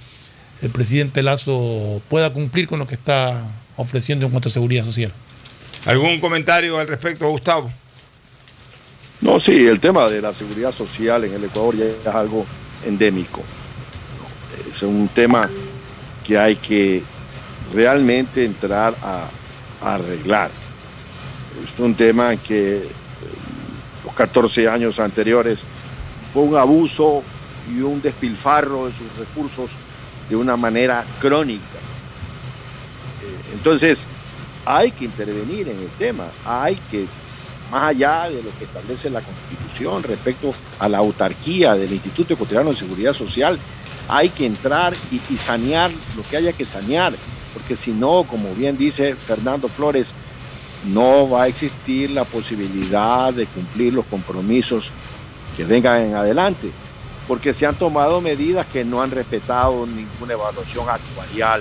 Speaker 3: el presidente Lazo pueda cumplir con lo que está ofreciendo en cuanto a seguridad social.
Speaker 2: ¿Algún comentario al respecto, Gustavo?
Speaker 4: No, sí, el tema de la seguridad social en el Ecuador ya es algo endémico. Es un tema que hay que realmente entrar a, arreglar. Es un tema que eh, los 14 años anteriores fue un abuso y un despilfarro de sus recursos de una manera crónica. Eh, Entonces, hay que intervenir en el tema, hay que, más allá de lo que establece la Constitución respecto a la autarquía del Instituto Ecuatoriano de Seguridad Social, hay que entrar y, sanear lo que haya que sanear, porque si no, como bien dice Fernando Flores, no va a existir la posibilidad de cumplir los compromisos que vengan en adelante, porque se han tomado medidas que no han respetado ninguna evaluación actuarial.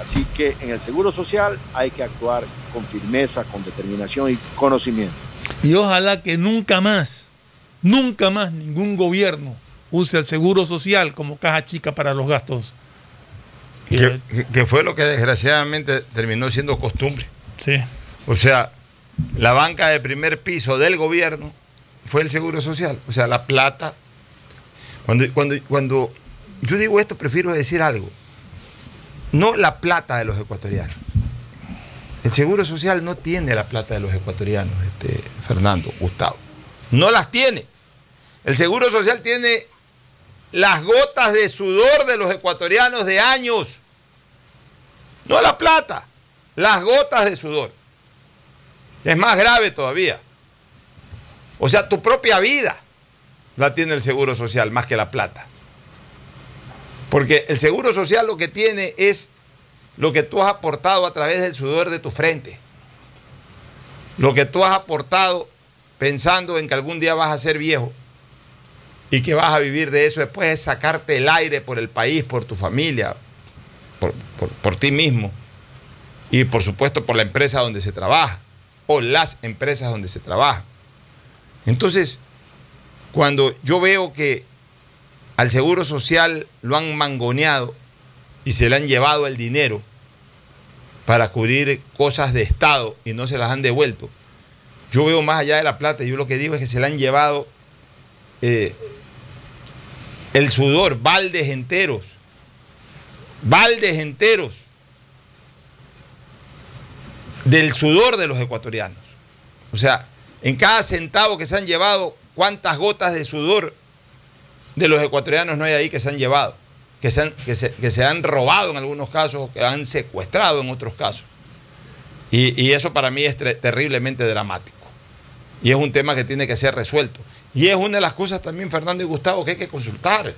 Speaker 4: Así que en el Seguro Social hay que actuar con firmeza, con determinación y conocimiento.
Speaker 3: Y ojalá que nunca más, nunca más ningún gobierno use el seguro social como caja chica para los gastos.
Speaker 2: Que, que fue lo que desgraciadamente terminó siendo costumbre.
Speaker 3: Sí.
Speaker 2: O sea, la banca de primer piso del gobierno fue el Seguro Social. O sea, la plata. Cuando, cuando, cuando yo digo esto, prefiero decir algo. No la plata de los ecuatorianos. El Seguro Social no tiene la plata de los ecuatorianos, este, Fernando, Gustavo. No las tiene. El Seguro Social tiene las gotas de sudor de los ecuatorianos de años. No la plata, las gotas de sudor. Es más grave todavía. O sea, tu propia vida la tiene el Seguro Social más que la plata. Porque el Seguro Social lo que tiene es lo que tú has aportado a través del sudor de tu frente. Lo que tú has aportado pensando en que algún día vas a ser viejo y que vas a vivir de eso después es sacarte el aire por el país, por tu familia, por, por, por ti mismo. Y por supuesto por la empresa donde se trabaja o las empresas donde se trabaja. Entonces, cuando yo veo que al Seguro Social lo han mangoneado y se le han llevado el dinero para cubrir cosas de Estado y no se las han devuelto, yo veo más allá de la plata, yo lo que digo es que se le han llevado eh, el sudor, baldes enteros, baldes enteros del sudor de los ecuatorianos. O sea, en cada centavo que se han llevado, ¿cuántas gotas de sudor de los ecuatorianos no hay ahí que se han llevado? Que se han, que se, han robado en algunos casos, que han secuestrado en otros casos. Y eso para mí es terriblemente dramático. Y es un tema que tiene que ser resuelto. Y es una de las cosas también, Fernando y Gustavo, que hay que consultar.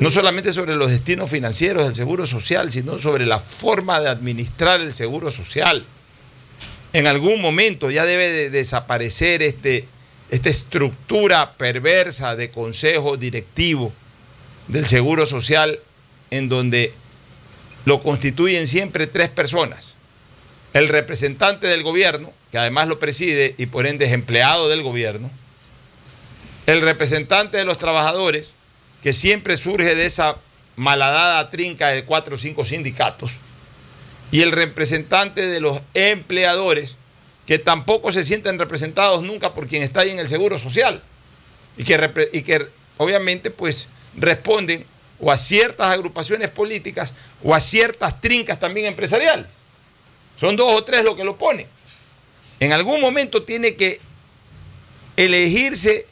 Speaker 2: No solamente sobre los destinos financieros del Seguro Social, sino sobre la forma de administrar el Seguro Social. En algún momento ya debe de desaparecer este, esta estructura perversa de consejo directivo del Seguro Social en donde lo constituyen siempre tres personas. El representante del gobierno, que además lo preside y por ende es empleado del gobierno. El representante de los trabajadores, que siempre surge de esa malhadada trinca de cuatro o cinco sindicatos. Y el representante de los empleadores, que tampoco se sienten representados nunca por quien está ahí en el Seguro Social. Y que, y que obviamente pues responden o a ciertas agrupaciones políticas o a ciertas trincas también empresariales. Son dos o tres lo que lo ponen. En algún momento tiene que elegirse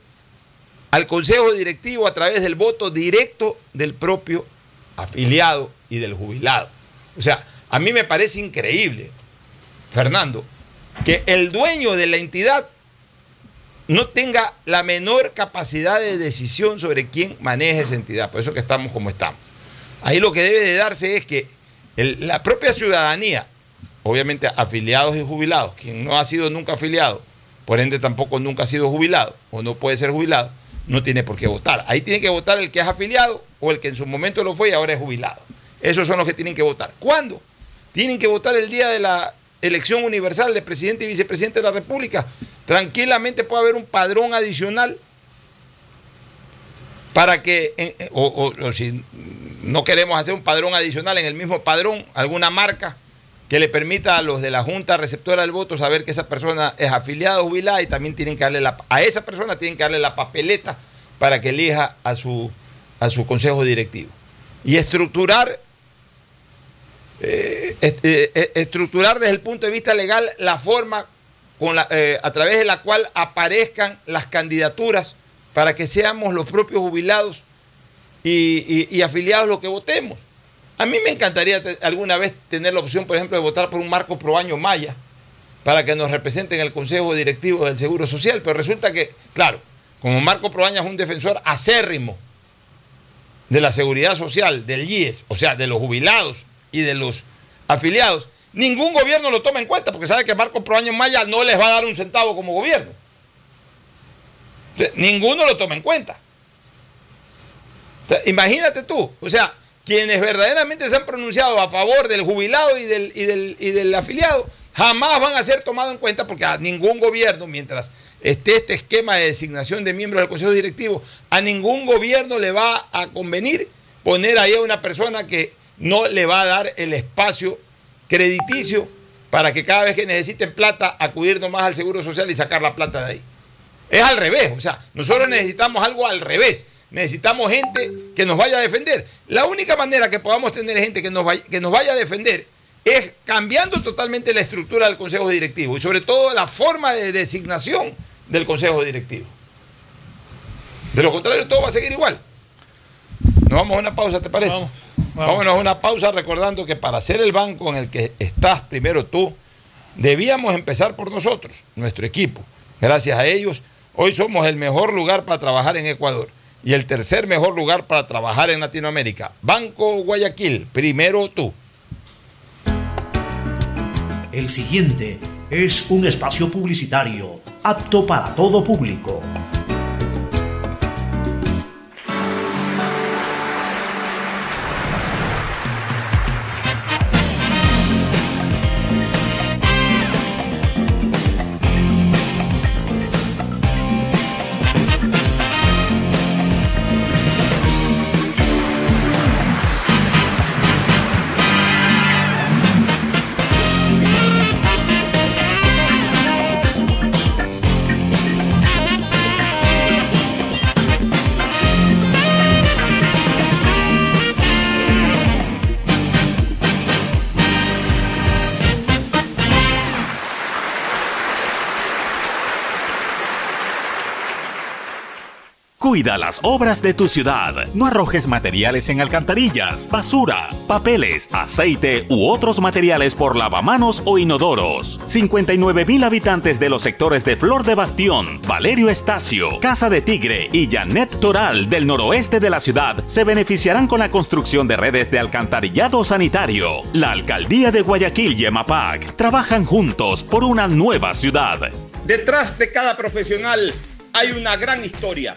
Speaker 2: al consejo directivo a través del voto directo del propio afiliado y del jubilado. O sea, a mí me parece increíble, Fernando, que el dueño de la entidad no tenga la menor capacidad de decisión sobre quién maneja esa entidad. Por eso que estamos como estamos. Ahí lo que debe de darse es que la propia ciudadanía, obviamente afiliados y jubilados, quien no ha sido nunca afiliado, por ende tampoco nunca ha sido jubilado o no puede ser jubilado, no tiene por qué votar. Ahí tiene que votar el que es afiliado o el que en su momento lo fue y ahora es jubilado. Esos son los que tienen que votar. ¿Cuándo? Tienen que votar el día de la elección universal de presidente y vicepresidente de la República. Tranquilamente puede haber un padrón adicional para que, o, o, o si no queremos hacer un padrón adicional en el mismo padrón, alguna marca que le permita a los de la Junta Receptora del Voto saber que esa persona es afiliada o jubilada y también tienen que darle la, a esa persona tienen que darle la papeleta para que elija a su, a su consejo directivo. Y estructurar, eh, eh, estructurar desde el punto de vista legal la forma a través de la cual aparezcan las candidaturas para que seamos los propios jubilados y, afiliados los que votemos. A mí me encantaría alguna vez tener la opción, por ejemplo, de votar por un Marco Proaño Maya para que nos represente en el Consejo Directivo del Seguro Social, pero resulta que, claro, como Marco Proaño es un defensor acérrimo de la seguridad social, del IES, o sea, de los jubilados y de los afiliados, ningún gobierno lo toma en cuenta porque sabe que Marco Proaño Maya no les va a dar un centavo como gobierno. ninguno lo toma en cuenta imagínate tú, o sea, quienes verdaderamente se han pronunciado a favor del jubilado y del, y del, afiliado, jamás van a ser tomados en cuenta porque a ningún gobierno, mientras esté este esquema de designación de miembros del Consejo Directivo, a ningún gobierno le va a convenir poner ahí a una persona que no le va a dar el espacio crediticio para que cada vez que necesiten plata acudir nomás al Seguro Social y sacar la plata de ahí. Es al revés, o sea, nosotros necesitamos algo al revés necesitamos gente que nos vaya a defender. La única manera que podamos tener gente que nos vaya, que nos vaya a defender es cambiando totalmente la estructura del Consejo Directivo y sobre todo la forma de designación del Consejo Directivo. De lo contrario, todo va a seguir igual. Nos vamos a una pausa, ¿te parece? Vamos, Vámonos a una pausa recordando que para ser el banco en el que estás primero tú, debíamos empezar por nosotros, nuestro equipo. Gracias a ellos, hoy somos el mejor lugar para trabajar en Ecuador y el tercer mejor lugar para trabajar en Latinoamérica. Banco Guayaquil, primero tú.
Speaker 5: El siguiente es un espacio publicitario apto para todo público.
Speaker 6: Las obras de tu ciudad. No arrojes materiales en alcantarillas, basura, papeles, aceite u otros materiales por lavamanos o inodoros. 59 mil habitantes de los sectores de Flor de Bastión, Valerio Estacio, Casa de Tigre y Janet Toral del noroeste de la ciudad se beneficiarán con la construcción de redes de alcantarillado sanitario. La alcaldía de Guayaquil y EMAPAC trabajan juntos por una nueva ciudad.
Speaker 7: Detrás de cada profesional hay una gran historia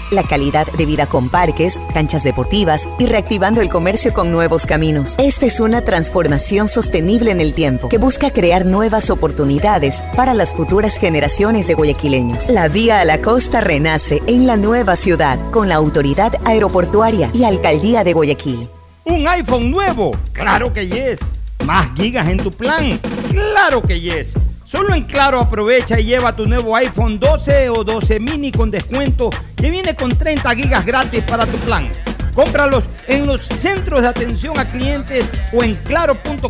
Speaker 8: la calidad de vida con parques, canchas deportivas y reactivando el comercio con nuevos caminos. Esta es una transformación sostenible en el tiempo que busca crear nuevas oportunidades para las futuras generaciones de guayaquileños. La vía a la costa renace en la nueva ciudad con la autoridad aeroportuaria y alcaldía de Guayaquil.
Speaker 1: ¿Un iPhone nuevo? Claro que yes. ¿Más gigas en tu plan? Claro que yes. Solo en Claro aprovecha y lleva tu nuevo iPhone 12 o 12 mini con descuento que viene con 30 gigas gratis para tu plan. Cómpralos en los centros de atención a clientes o en claro.com.es.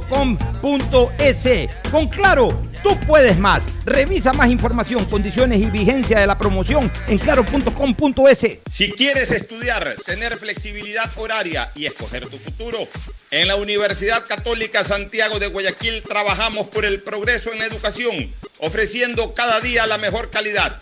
Speaker 1: Con Claro, Tú puedes más. Revisa más información, condiciones y vigencia de la promoción en claro.com.es.
Speaker 7: Si quieres estudiar, tener flexibilidad horaria y escoger tu futuro, en la Universidad Católica Santiago de Guayaquil trabajamos por el progreso en la educación, ofreciendo cada día la mejor calidad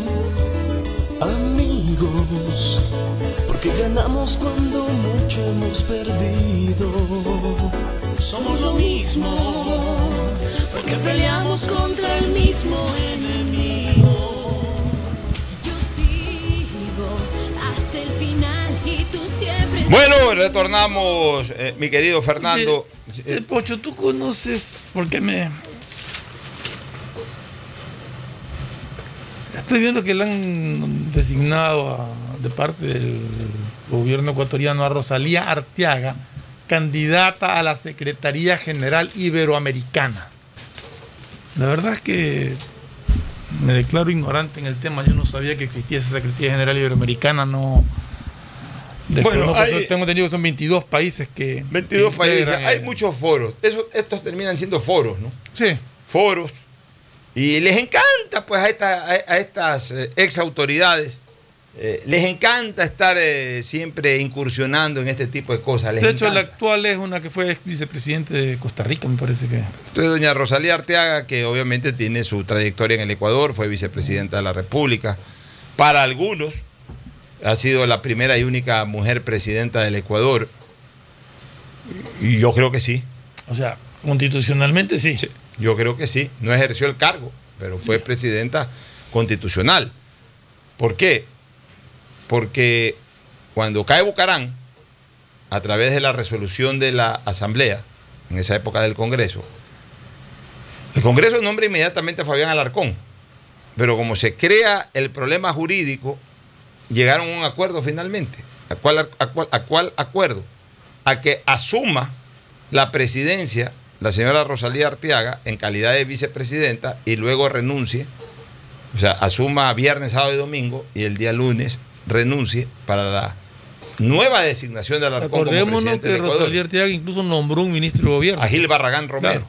Speaker 9: Porque ganamos cuando mucho hemos perdido.
Speaker 10: Somos lo mismo, porque peleamos contra el mismo enemigo. Yo sigo hasta el final y tú siempre.
Speaker 2: Bueno, retornamos, eh, mi querido Fernando.
Speaker 3: Eh, Pocho, tú conoces, porque me... Estoy viendo que le han designado a- de parte del gobierno ecuatoriano a Rosalía Arteaga candidata a la Secretaría General Iberoamericana. La verdad es que me declaro ignorante en el tema. Yo no sabía que existía esa Secretaría General Iberoamericana. No.
Speaker 2: Bueno, hay-
Speaker 3: tengo entendido que son 22 países que.
Speaker 2: 22
Speaker 3: que
Speaker 2: países. Hay
Speaker 3: el-
Speaker 2: muchos foros. Eso- estos terminan siendo foros, ¿no?
Speaker 3: Sí.
Speaker 2: Foros. Y les encanta, pues, a, esta- a- a estas eh, ex autoridades, eh, les encanta estar eh, siempre incursionando en este tipo de cosas. Les
Speaker 3: De hecho, la actual es una que fue vicepresidente de Costa Rica, me parece que.
Speaker 2: Entonces, doña Rosalía Arteaga, que obviamente tiene su trayectoria en el Ecuador, fue vicepresidenta de la República. Para algunos, ha sido la primera y única mujer presidenta del Ecuador. Y yo creo que sí.
Speaker 3: O sea, constitucionalmente sí.
Speaker 2: Yo creo que sí. No ejerció el cargo, pero fue presidenta constitucional. ¿Por qué? Porque cuando cae Bucarán, a través de la resolución de la Asamblea, en esa época del Congreso, el Congreso nombra inmediatamente a Fabián Alarcón, pero como se crea el problema jurídico, llegaron a un acuerdo finalmente. ¿A cuál, acuerdo? A que asuma la presidencia la señora Rosalía Arteaga en calidad de vicepresidenta y luego renuncie, o sea, asuma viernes, sábado y domingo y el día lunes renuncie para la nueva designación de Alarcón como
Speaker 3: Acordémonos
Speaker 2: presidente
Speaker 3: que. Rosalía Arteaga incluso nombró un ministro de gobierno.
Speaker 2: a Gil Barragán Romero.
Speaker 3: Claro.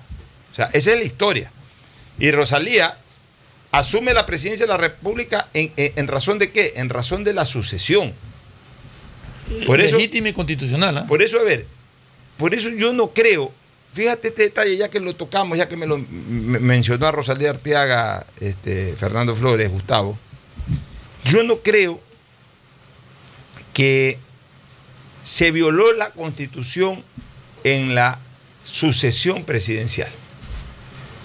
Speaker 2: O sea, esa es la historia. Y Rosalía asume la presidencia de la República en, en- en razón de qué? En razón de la sucesión. Por eso,
Speaker 3: Legítima y constitucional. ¿ah?
Speaker 2: por eso, a ver, por eso yo no creo, fíjate este detalle, ya que lo tocamos, ya que me lo me- mencionó a Rosalía Arteaga, este, Fernando Flores, Gustavo, yo no creo que se violó la constitución en la sucesión presidencial.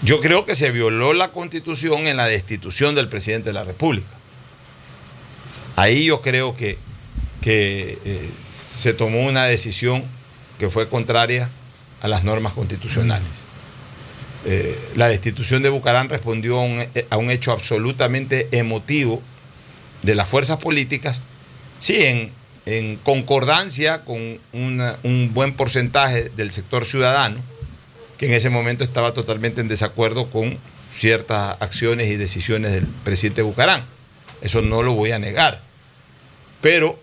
Speaker 2: Yo creo que se violó la constitución en la destitución del presidente de la República. Ahí yo creo que, que eh, se tomó una decisión que fue contraria a las normas constitucionales. Eh, la destitución de Bucarán respondió a un, a un hecho absolutamente emotivo de las fuerzas políticas, sí, en, en concordancia con un buen porcentaje del sector ciudadano, que en ese momento estaba totalmente en desacuerdo con ciertas acciones y decisiones del presidente Bucarán. Eso no lo voy a negar. Pero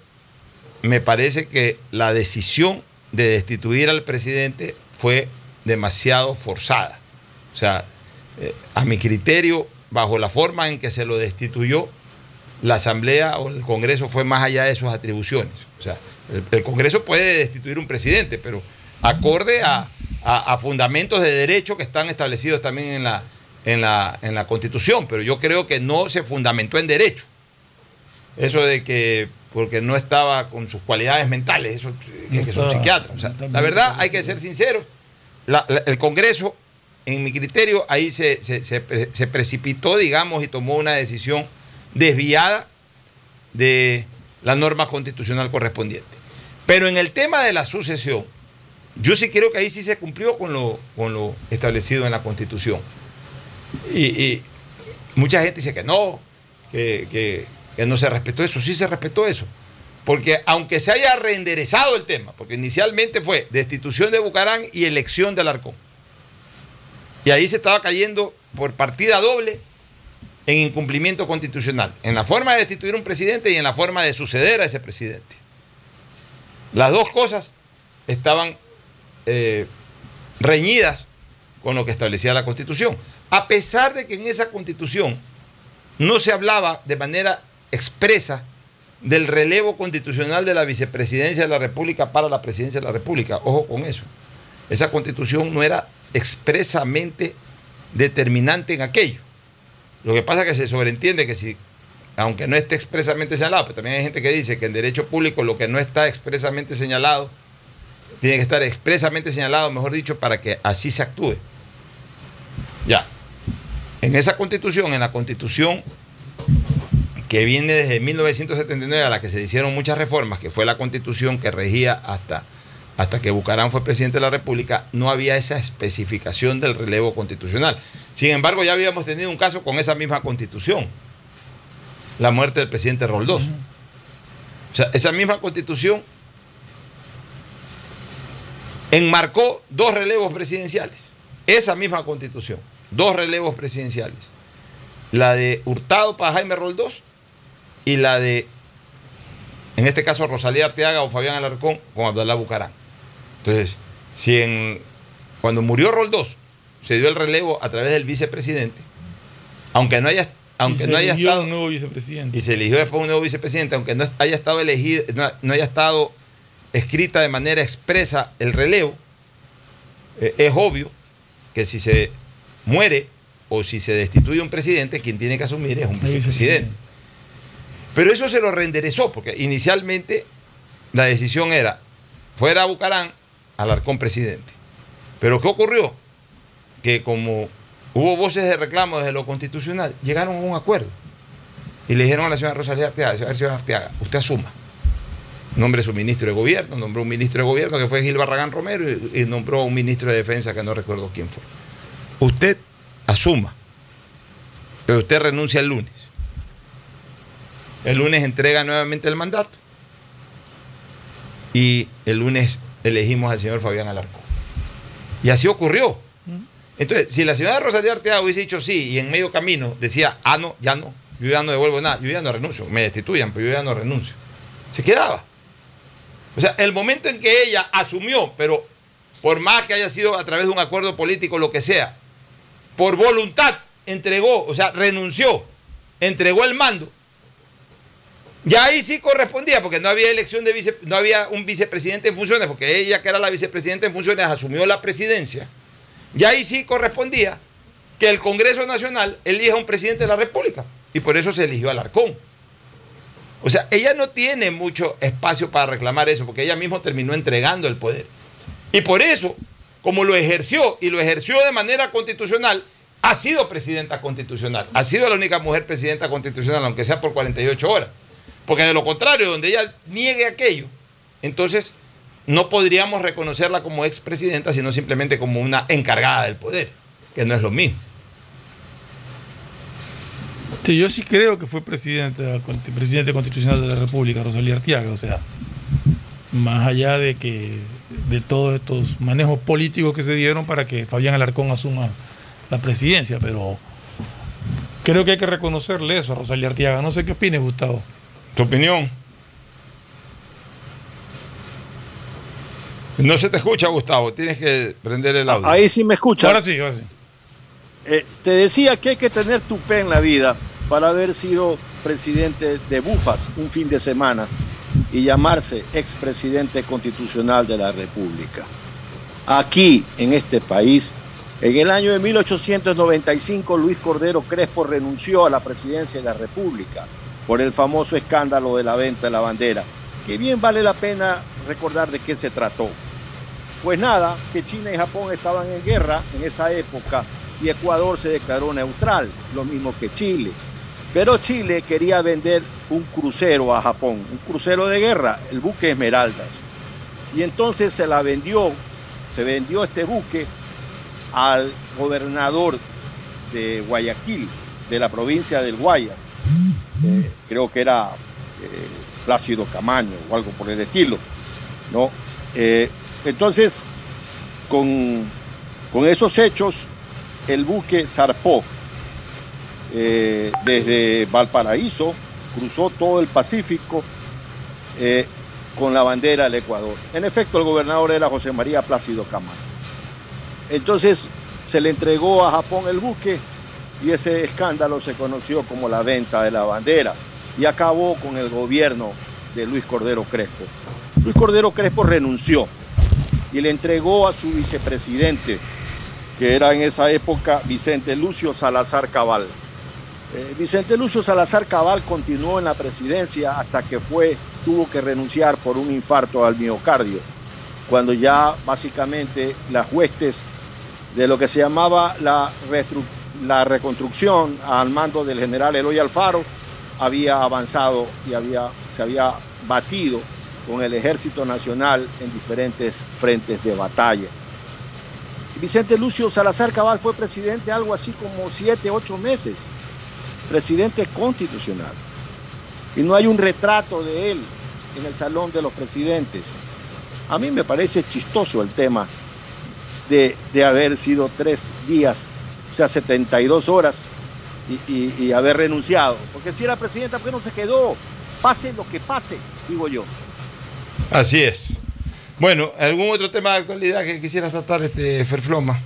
Speaker 2: me parece que la decisión de destituir al presidente fue demasiado forzada. O sea, eh, a mi criterio, bajo la forma en que se lo destituyó, la Asamblea o el Congreso fue más allá de sus atribuciones. O sea, el, el Congreso puede destituir un presidente, pero acorde a, a- a fundamentos de derecho que están establecidos también en la, en, la, en la Constitución, pero yo creo que no se fundamentó en derecho. Eso de que porque no estaba con sus cualidades mentales, eso que, que es un
Speaker 3: estaba
Speaker 2: psiquiatra. O sea, la verdad, hay que ser sinceros. La- la- el Congreso, en mi criterio, ahí se, se- se precipitó, digamos, y tomó una decisión desviada de la norma constitucional correspondiente. Pero en el tema de la sucesión, yo sí creo que ahí sí se cumplió con lo, con lo establecido en la Constitución. Y, mucha gente dice que no, que, que- que no se respetó eso. Sí se respetó eso. Porque aunque se haya reenderezado el tema, porque inicialmente fue destitución de Bucarán y elección de Alarcón. Y ahí se estaba cayendo por partida doble en incumplimiento constitucional, en la forma de destituir un presidente y en la forma de suceder a ese presidente. Las dos cosas estaban eh, reñidas con lo que establecía la Constitución. A pesar de que en esa Constitución no se hablaba de manera expresa del relevo constitucional de la vicepresidencia de la República para la presidencia de la República. Ojo con eso. Esa Constitución no era expresamente determinante en aquello. Lo que pasa es que se sobreentiende que si, aunque no esté expresamente señalado, pero también hay gente que dice que en derecho público lo que no está expresamente señalado tiene que estar expresamente señalado, mejor dicho, para que así se actúe. Ya. En esa constitución, en la constitución que viene desde 1979 a la que se hicieron muchas reformas, que fue la constitución que regía hasta, hasta que Bucarán fue presidente de la República, no había esa especificación del relevo constitucional. Sin embargo, ya habíamos tenido un caso con esa misma constitución, la muerte del presidente Roldós. O sea, esa misma constitución enmarcó dos relevos presidenciales. Esa misma constitución, dos relevos presidenciales. La de Hurtado para Jaime Roldós y la de, en este caso, Rosalía Arteaga o Fabián Alarcón con Abdalá Bucarán. Entonces, si en, cuando murió Roldós se dio el relevo a través del vicepresidente, aunque no haya, aunque no haya estado
Speaker 3: un nuevo vicepresidente.
Speaker 2: y se eligió después un nuevo vicepresidente, aunque no haya estado elegido, no, no haya estado escrita de manera expresa el relevo, eh, es obvio que si se muere o si se destituye un presidente, quien tiene que asumir es un vicepresidente. Pero eso se lo reenderezó, porque inicialmente la decisión era, fuera Bucarán, Alarcón presidente. Pero ¿qué ocurrió? Que como hubo voces de reclamo desde lo constitucional, llegaron a un acuerdo. Y le dijeron a la señora Rosalía Arteaga, señora Arteaga, usted asuma. nombre su ministro de gobierno, nombró un ministro de gobierno que fue Gil Barragán Romero y, y nombró un ministro de defensa que no recuerdo quién fue. Usted asuma, pero usted renuncia el lunes. El lunes entrega nuevamente el mandato y el lunes elegimos al señor Fabián Alarcón. Y así ocurrió. Entonces, si la señora Rosalía Arteaga hubiese dicho sí y en medio camino decía, ah, no, ya no, yo ya no devuelvo nada, yo ya no renuncio, me destituyan, pero yo ya no renuncio, se quedaba. O sea, el momento en que ella asumió, pero por más que haya sido a través de un acuerdo político, lo que sea, por voluntad entregó, o sea, renunció, entregó el mando, ya ahí sí correspondía, porque no había elección de vice, no había un vicepresidente en funciones, porque ella, que era la vicepresidenta en funciones, asumió la presidencia. Ya ahí sí correspondía que el Congreso Nacional elija un presidente de la República. Y por eso se eligió al Arcón. O sea, ella no tiene mucho espacio para reclamar eso, porque ella misma terminó entregando el poder. Y por eso, como lo ejerció y lo ejerció de manera constitucional, ha sido presidenta constitucional. Ha sido la única mujer presidenta constitucional, aunque sea por 48 horas. Porque de lo contrario, donde ella niegue aquello, entonces no podríamos reconocerla como expresidenta, sino simplemente como una encargada del poder, que no es lo mismo.
Speaker 3: Sí, yo sí creo que fue presidente, presidente constitucional de la República, Rosalía Artiaga, o sea, más allá de que de todos estos manejos políticos que se dieron para que Fabián Alarcón asuma la presidencia, pero creo que hay que reconocerle eso a Rosalía Artiaga. No sé qué opines, Gustavo.
Speaker 2: ¿Tu opinión? No se te escucha, Gustavo. Tienes que prender el audio.
Speaker 4: Ahí sí me escucha.
Speaker 3: Ahora sí, ahora sí.
Speaker 4: Eh, te decía que hay que tener tu pe en la vida para haber sido presidente de Bufas un fin de semana y llamarse expresidente constitucional de la República. Aquí, en este país, en el año de 1895, Luis Cordero Crespo renunció a la presidencia de la República por el famoso escándalo de la venta de la bandera, que bien vale la pena recordar de qué se trató. Pues nada, que China y Japón estaban en guerra en esa época y Ecuador se declaró neutral, lo mismo que Chile. Pero Chile quería vender un crucero a Japón, un crucero de guerra, el buque Esmeraldas. Y entonces se la vendió, se vendió este buque al gobernador de Guayaquil, de la provincia del Guayas. Eh, creo que era eh, Plácido Camaño o algo por el estilo. ¿no? Eh, entonces, con, con esos hechos, el buque zarpó eh, desde Valparaíso, cruzó todo el Pacífico eh, con la bandera del Ecuador. En efecto, el gobernador era José María Plácido Camaño. Entonces se le entregó a Japón el buque y ese escándalo se conoció como la venta de la bandera y acabó con el gobierno de Luis Cordero Crespo. Luis Cordero Crespo renunció y le entregó a su vicepresidente, que era en esa época Vicente Lucio Salazar Cabal. Eh, Vicente Lucio Salazar Cabal continuó en la presidencia hasta que fue, tuvo que renunciar por un infarto al miocardio, cuando ya básicamente las huestes de lo que se llamaba la, la reconstrucción al mando del general Eloy Alfaro había avanzado y había, se había batido con el Ejército Nacional en diferentes frentes de batalla. Vicente Lucio Salazar Cabal fue presidente algo así como siete, ocho meses, presidente constitucional. Y no hay un retrato de él en el Salón de los Presidentes. A mí me parece chistoso el tema de, de haber sido tres días, o sea, 72 horas, y, y, y haber renunciado. Porque si era presidenta, ¿por qué no se quedó? Pase lo que pase, digo yo.
Speaker 2: Así es. Bueno, ¿algún otro tema de actualidad que quisieras tratar, este Ferfloma?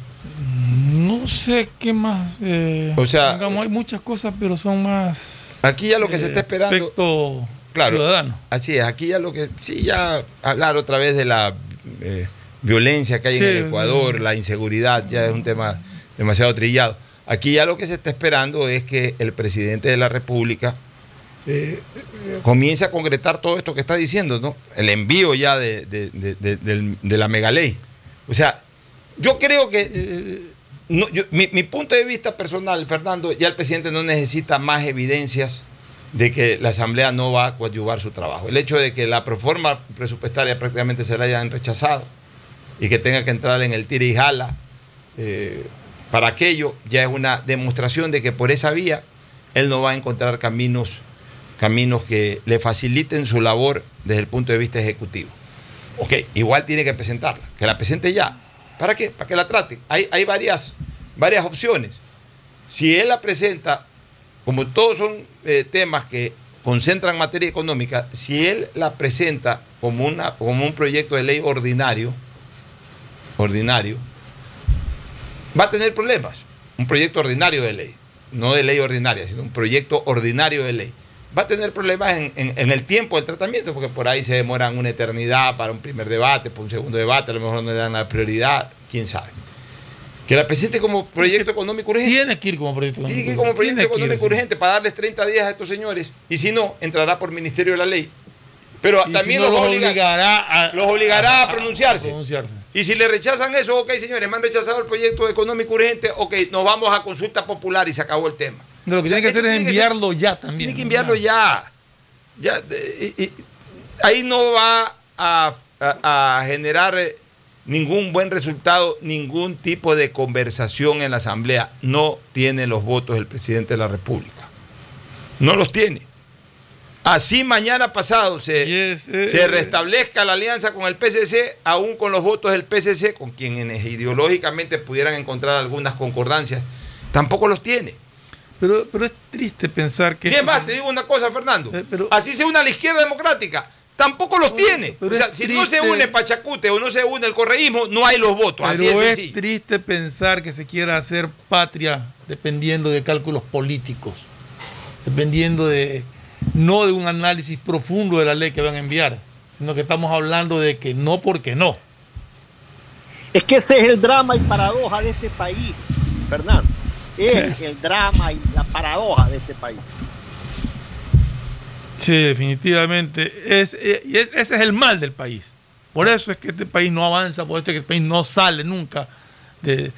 Speaker 3: No sé qué más. eh,
Speaker 2: O sea,
Speaker 3: digamos, hay muchas cosas, pero son más.
Speaker 2: Aquí ya lo que se
Speaker 3: eh,
Speaker 2: está esperando.
Speaker 3: aspecto
Speaker 2: Claro,
Speaker 3: ciudadano.
Speaker 2: así es. Aquí ya lo que. Sí, ya hablar otra vez de la eh, violencia que hay en el
Speaker 3: sí.
Speaker 2: Ecuador, la inseguridad, ya es un tema demasiado trillado. Aquí ya lo que se está esperando es que el presidente de la República eh, eh, comience a concretar todo esto que está diciendo, ¿no? El envío ya de, de- de- la megaley. O sea, yo creo que. eh, no, mi, mi punto de vista personal, Fernando, ya el presidente no necesita más evidencias de que la Asamblea no va a coadyuvar su trabajo. El hecho de que la reforma presupuestaria prácticamente se la hayan rechazado y que tenga que entrar en el tira y jala para aquello, ya es una demostración de que por esa vía él no va a encontrar caminos, caminos que le faciliten su labor desde el punto de vista ejecutivo. Ok, igual tiene que presentarla, que la presente ya. ¿Para qué? Para que la trate. Hay, hay varias, varias opciones. Si él la presenta, como todos son eh, temas que concentran materia económica, si él la presenta como, una, como un proyecto de ley ordinario, ordinario, va a tener problemas. Un proyecto ordinario de ley, no de ley ordinaria, sino un proyecto ordinario de ley. Va a tener problemas en, en- en el tiempo del tratamiento, porque por ahí se demoran una eternidad para un primer debate, para un segundo debate, a lo mejor no le dan la prioridad, quién sabe. Que la presente como proyecto económico urgente.
Speaker 3: Tiene que ir como proyecto
Speaker 2: Tiene que ir
Speaker 3: económico.
Speaker 2: como proyecto económico urgente para darles 30 días a estos señores. Y si no, entrará por Ministerio de la Ley. Pero también
Speaker 3: si no,
Speaker 2: los,
Speaker 3: los
Speaker 2: obliga-
Speaker 3: obligará a,
Speaker 2: los obligará a
Speaker 3: a
Speaker 2: pronunciarse.
Speaker 3: pronunciarse.
Speaker 2: Y si le rechazan eso, ok, señores, me han rechazado el proyecto económico urgente, ok, nos vamos a consulta popular y se acabó el tema.
Speaker 3: Lo que
Speaker 2: O sea,
Speaker 3: tiene que hacer es
Speaker 2: ser-
Speaker 3: enviarlo ya también.
Speaker 2: Tiene que enviarlo ya. ya de- y- y- ahí no va a, a- a generar eh, ningún buen resultado, ningún tipo de conversación en la Asamblea. No tiene los votos el presidente de la República. No los tiene. Así mañana pasado se, se restablezca la alianza con el PCC, aún con los votos del PCC, con quienes ideológicamente pudieran encontrar algunas concordancias, tampoco los tiene.
Speaker 3: Pero, pero es triste pensar que.
Speaker 2: Y es más, te digo una cosa, Fernando. Así se une a la izquierda democrática. Tampoco los tiene. O sea,
Speaker 3: es
Speaker 2: si no se une Pachacute o no se une el correísmo, no hay los votos. Así
Speaker 3: Pero
Speaker 2: es
Speaker 3: es
Speaker 2: sencillo.
Speaker 3: triste pensar que se quiera hacer patria dependiendo de cálculos políticos, dependiendo de no de un análisis profundo de la ley que van a enviar, sino que estamos hablando de que no porque no.
Speaker 4: Es que ese es el drama y paradoja de este país, Fernando. Es el drama y la paradoja de este país.
Speaker 3: Sí, definitivamente. Es, eh, y es- ese es el mal del país. Por eso es que este país no avanza, por eso es que este país no sale nunca de-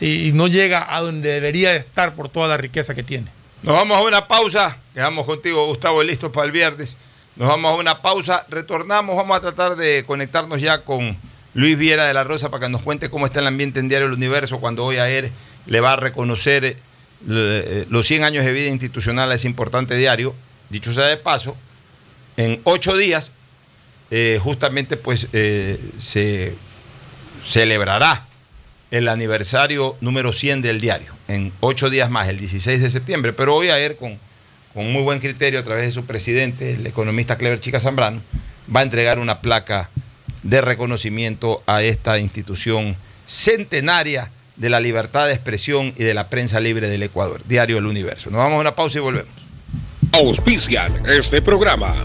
Speaker 3: y, y no llega a donde debería de estar por toda la riqueza que tiene.
Speaker 2: Nos vamos a una pausa. Quedamos contigo, Gustavo, listos para el viernes. Nos vamos a una pausa. Retornamos. Vamos a tratar de conectarnos ya con Luis Viera de la Rosa para que nos cuente cómo está el ambiente en Diario El Universo cuando hoy a él le va a reconocer eh, los 100 años de vida institucional a ese importante diario. Dicho sea de paso, en ocho días eh, justamente pues eh, se celebrará el aniversario número 100 del diario, en ocho días más, el 16 de septiembre. Pero hoy ayer, con, con muy buen criterio, a través de su presidente, el economista Clever Chica Zambrano, va a entregar una placa de reconocimiento a esta institución centenaria de la libertad de expresión y de la prensa libre del Ecuador, Diario El Universo. Nos vamos a una pausa y volvemos.
Speaker 11: Auspician este programa.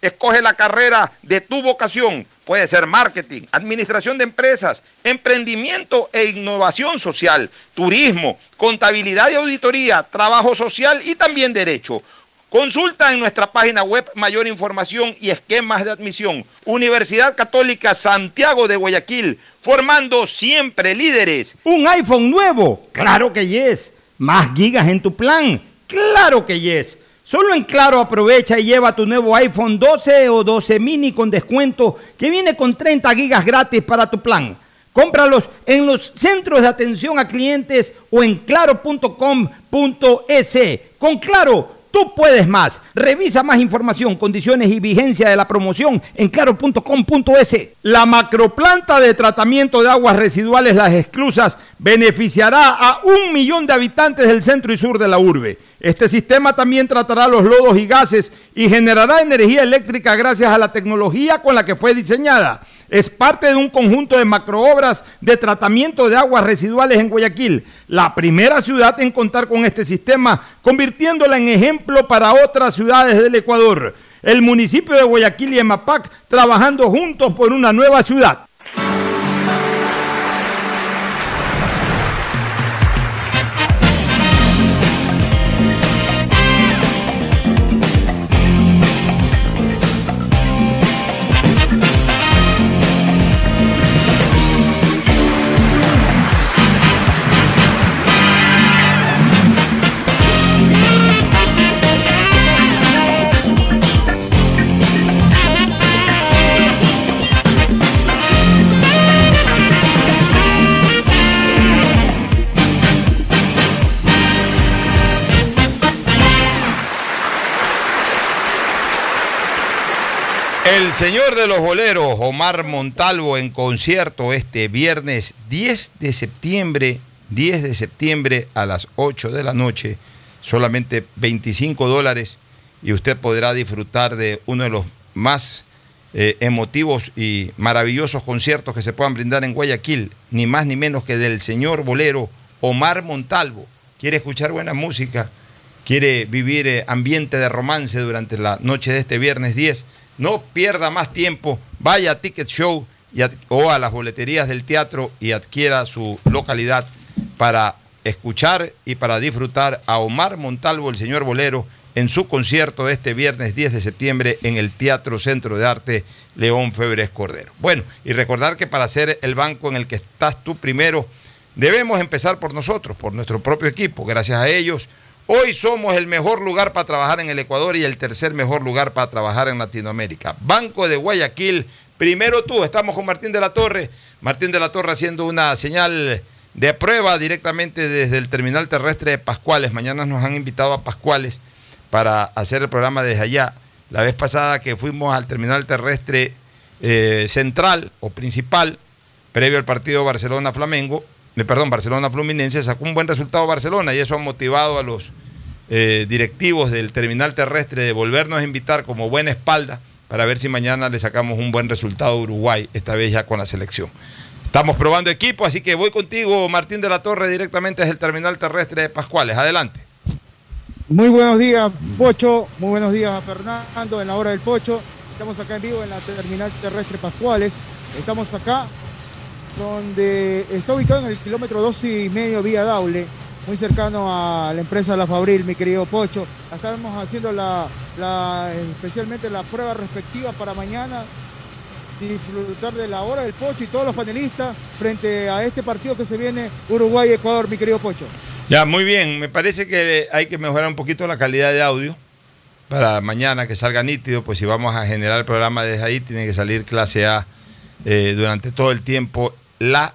Speaker 1: Escoge la carrera de tu vocación. Puede ser marketing, administración de empresas, emprendimiento e innovación social, turismo, contabilidad y auditoría, trabajo social y también derecho. Consulta en nuestra página web mayor información y esquemas de admisión. Universidad Católica Santiago de Guayaquil, formando siempre líderes.
Speaker 12: ¿Un iPhone nuevo? Claro que yes. ¿Más gigas en tu plan? Claro que yes. Solo en Claro aprovecha y lleva tu nuevo iPhone 12 o 12 mini con descuento que viene con 30 gigas gratis para tu plan. Cómpralos en los centros de atención a clientes o en claro.com.es. Con Claro, tú puedes más. Revisa más información, condiciones y vigencia de la promoción en claro.com.es. La macroplanta de tratamiento de aguas residuales Las Exclusas beneficiará a un millón de habitantes del centro y sur de la urbe. Este sistema también tratará los lodos y gases y generará energía eléctrica gracias a la tecnología con la que fue diseñada. Es parte de un conjunto de macroobras de tratamiento de aguas residuales en Guayaquil, la primera ciudad en contar con este sistema, convirtiéndola en ejemplo para otras ciudades del Ecuador.
Speaker 1: El municipio de Guayaquil y EMAPAC trabajando juntos por una nueva ciudad.
Speaker 2: Señor de los boleros, Omar Montalvo, en concierto este viernes 10 de septiembre, 10 de septiembre a las 8 de la noche, solamente 25 dólares y usted podrá disfrutar de uno de los más eh, emotivos y maravillosos conciertos que se puedan brindar en Guayaquil, ni más ni menos que del señor bolero Omar Montalvo. ¿Quiere escuchar buena música? ¿Quiere vivir eh, ambiente de romance durante la noche de este viernes 10? No pierda más tiempo, vaya a Ticket Show o a las boleterías del teatro y adquiera su localidad para escuchar y para disfrutar a Omar Montalvo, el señor bolero, en su concierto este viernes 10 de septiembre en el Teatro Centro de Arte León Febres Cordero. Bueno, y recordar que para ser el banco en el que estás tú primero, debemos empezar por nosotros, por nuestro propio equipo. Gracias a ellos, hoy somos el mejor lugar para trabajar en el Ecuador y el tercer mejor lugar para trabajar en Latinoamérica. Banco de Guayaquil, primero tú, estamos con Martín de la Torre. Martín de la Torre haciendo una señal de prueba directamente desde el terminal terrestre de Pascuales. Mañana nos han invitado a Pascuales para hacer el programa desde allá. La vez pasada que fuimos al terminal terrestre eh, central o principal, previo al partido Barcelona-Flamengo, perdón, Barcelona-Fluminense, sacó un buen resultado Barcelona y eso ha motivado a los eh, directivos del terminal terrestre de volvernos a invitar como buena espalda para ver si mañana le sacamos un buen resultado a Uruguay, esta vez ya con la selección. Estamos probando equipo, así que voy contigo, Martín de la Torre, directamente desde el terminal terrestre de Pascuales. Adelante.
Speaker 13: Muy buenos días, Pocho. Muy buenos días a Fernando en la hora del Pocho. Estamos acá en vivo en la terminal terrestre Pascuales. Estamos acá donde está ubicado en el kilómetro 12 y medio vía Daule, muy cercano a la empresa La Fabril, mi querido Pocho. Estamos haciendo la, especialmente la prueba respectiva para mañana. Disfrutar de la hora del Pocho y todos los panelistas frente a este partido que se viene Uruguay-Ecuador, mi querido Pocho.
Speaker 2: Ya, muy bien. Me parece que hay que mejorar un poquito la calidad de audio para mañana que salga nítido. Pues si vamos a generar el programa desde ahí, tiene que salir clase A eh, durante todo el tiempo la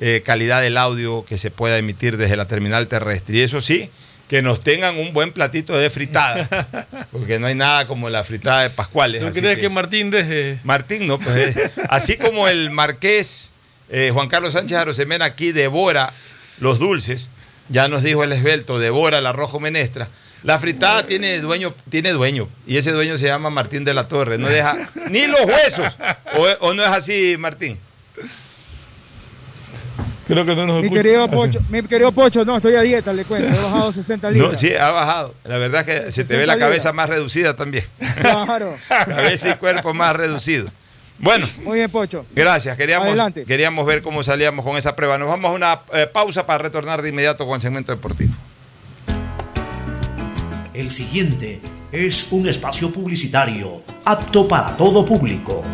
Speaker 2: eh, calidad del audio que se pueda emitir desde la terminal terrestre. Y eso sí, que nos tengan un buen platito de fritada, porque no hay nada como la fritada de Pascuales.
Speaker 3: ¿Tú crees que, Martín desde...
Speaker 2: Martín, no, pues eh, así como el marqués eh, Juan Carlos Sánchez Arosemena aquí devora los dulces, ya nos dijo el esbelto, devora el arroz con menestra. La fritada tiene dueño, tiene dueño, y ese dueño se llama Martín de la Torre, no deja ni los huesos, o, o no es así, Martín.
Speaker 3: Creo que no nos
Speaker 13: Mi querido Pocho, mi querido Pocho, no, estoy a dieta, le cuento, he bajado 60 libras.
Speaker 2: No, sí, ha bajado. La verdad es que se te ve
Speaker 13: 60
Speaker 2: la cabeza
Speaker 13: libras.
Speaker 2: más reducida también.
Speaker 13: Claro.
Speaker 2: Cabeza y cuerpo más reducido. Bueno,
Speaker 13: Muy bien, Pocho.
Speaker 2: Gracias, queríamos,
Speaker 13: Adelante.
Speaker 2: queríamos ver cómo salíamos con esa prueba. Nos vamos a una eh, pausa para retornar de inmediato con el segmento deportivo.
Speaker 5: El siguiente es un espacio publicitario apto para todo público.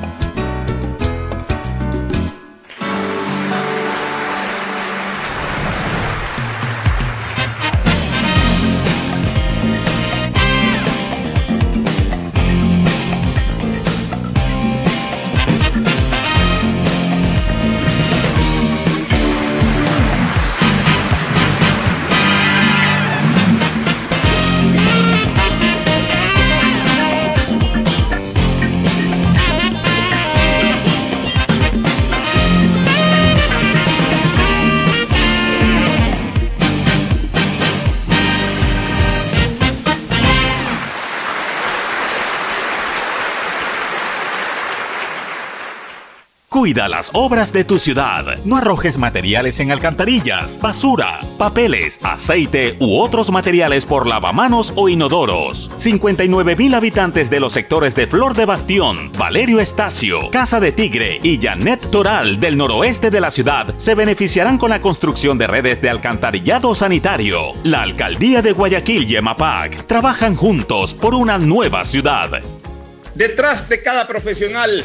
Speaker 6: Cuida las obras de tu ciudad. No arrojes materiales en alcantarillas, basura, papeles, aceite u otros materiales por lavamanos o inodoros. 59 mil habitantes de los sectores de Flor de Bastión, Valerio Estacio, Casa de Tigre y Janet Toral del noroeste de la ciudad se beneficiarán con la construcción de redes de alcantarillado sanitario. La alcaldía de Guayaquil y EMAPAC trabajan juntos por una nueva ciudad.
Speaker 7: Detrás de cada profesional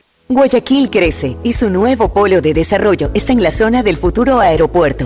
Speaker 8: Guayaquil crece y su nuevo polo de desarrollo está en la zona del futuro aeropuerto.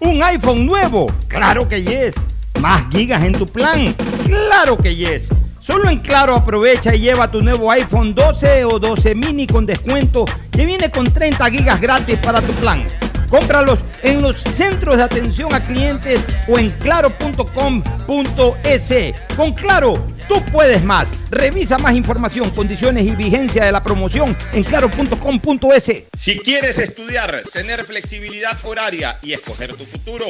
Speaker 12: ¿Un iPhone nuevo? Claro que yes. ¿Más gigas en tu plan? Claro que yes. Solo en Claro aprovecha y lleva tu nuevo iPhone 12 o 12 mini con descuento que viene con 30 gigas gratis para tu plan. Cómpralos en los centros de atención a clientes o en claro.com.es. Con Claro, tú puedes más. Revisa más información, condiciones y vigencia de la promoción en claro.com.es.
Speaker 7: Si quieres estudiar, tener flexibilidad horaria y escoger tu futuro,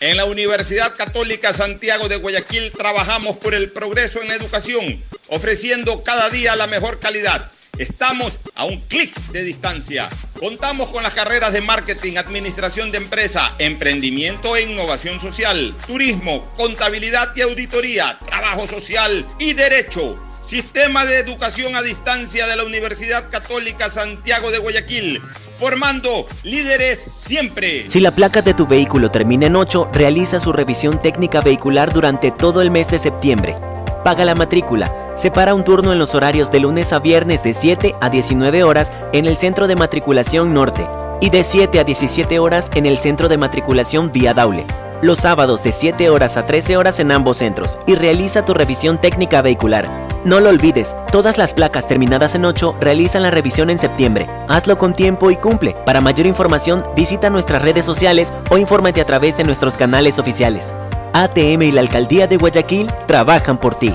Speaker 7: en la Universidad Católica Santiago de Guayaquil trabajamos por el progreso en la educación, ofreciendo cada día la mejor calidad. Estamos a un clic de distancia. Contamos con las carreras de marketing, administración de empresa, emprendimiento e innovación social, turismo, contabilidad y auditoría, trabajo social y derecho. Sistema de Educación a Distancia de la Universidad Católica Santiago de Guayaquil, formando líderes siempre.
Speaker 14: Si la placa de tu vehículo termina en 8, realiza su revisión técnica vehicular durante todo el mes de septiembre. Paga la matrícula. Separa un turno en los horarios de lunes a viernes de 7 a 19 horas en el Centro de Matriculación Norte y de 7 a 17 horas en el Centro de Matriculación Vía Daule. Los sábados de 7 horas a 13 horas en ambos centros y realiza tu revisión técnica vehicular. No lo olvides, todas las placas terminadas en 8 realizan la revisión en septiembre. Hazlo con tiempo y cumple. Para mayor información, visita nuestras redes sociales o infórmate a través de nuestros canales oficiales. ATM y la Alcaldía de Guayaquil trabajan por ti.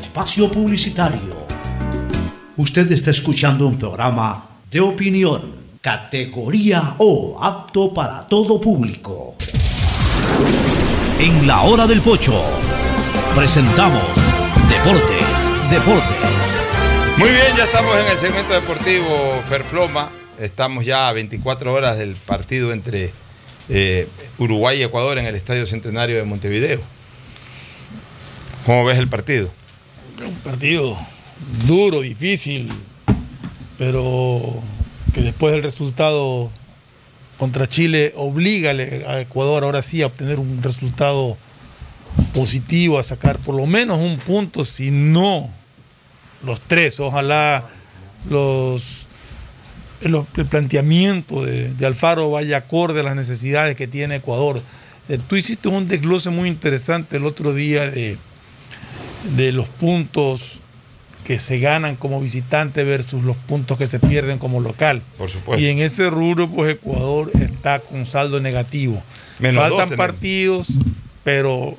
Speaker 5: espacio publicitario. Usted está escuchando un programa de opinión, categoría O, apto para todo público. En la hora del pocho, presentamos Deportes, Deportes.
Speaker 2: Muy bien, ya estamos en el segmento deportivo Ferfloma. Estamos ya a 24 horas del partido entre eh, Uruguay y Ecuador en el Estadio Centenario de Montevideo. ¿Cómo ves el partido?
Speaker 3: Un partido duro, difícil, pero que después del resultado contra Chile obliga a Ecuador ahora sí a obtener un resultado positivo, a sacar por lo menos un punto, si no los tres. Ojalá los, el, planteamiento de, de Alfaro vaya acorde a las necesidades que tiene Ecuador. Eh, tú hiciste un desglose muy interesante el otro día de, de los puntos que se ganan como visitante versus los puntos que se pierden como local.
Speaker 2: Por supuesto.
Speaker 3: Y en ese rubro, pues Ecuador está con saldo negativo.
Speaker 2: Menos
Speaker 3: Faltan partidos, pero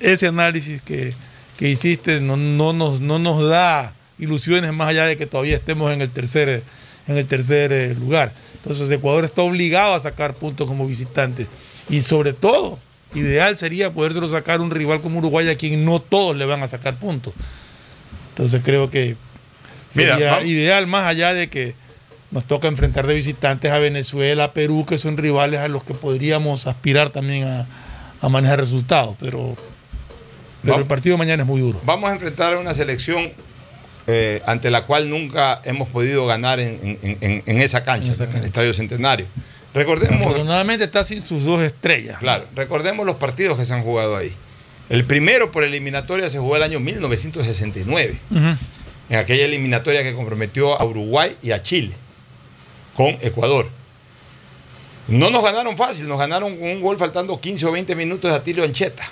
Speaker 3: ese análisis que, que hiciste no, no, nos, no nos da ilusiones más allá de que todavía estemos en el tercer, en el tercer eh, lugar. Entonces Ecuador está obligado a sacar puntos como visitante. Y sobre todo, ideal sería podérselo sacar un rival como Uruguay a quien no todos le van a sacar puntos. Entonces creo que sería ideal más allá de que nos toca enfrentar de visitantes a Venezuela, a Perú, que son rivales a los que podríamos aspirar también a, a manejar resultados. Pero, pero el partido de mañana es muy duro.
Speaker 2: Vamos a enfrentar a una selección eh, ante la cual nunca hemos podido ganar en, en- en- en esa cancha, en el Estadio Centenario. Recordemos,
Speaker 3: Afortunadamente está sin sus dos estrellas.
Speaker 2: claro, recordemos los partidos que se han jugado ahí. El primero por eliminatoria se jugó el año 1969,
Speaker 3: Ujú.
Speaker 2: en aquella eliminatoria que comprometió a Uruguay y a Chile con Ecuador. No nos ganaron fácil, nos ganaron con un gol faltando 15 o 20 minutos de Atilio Ancheta.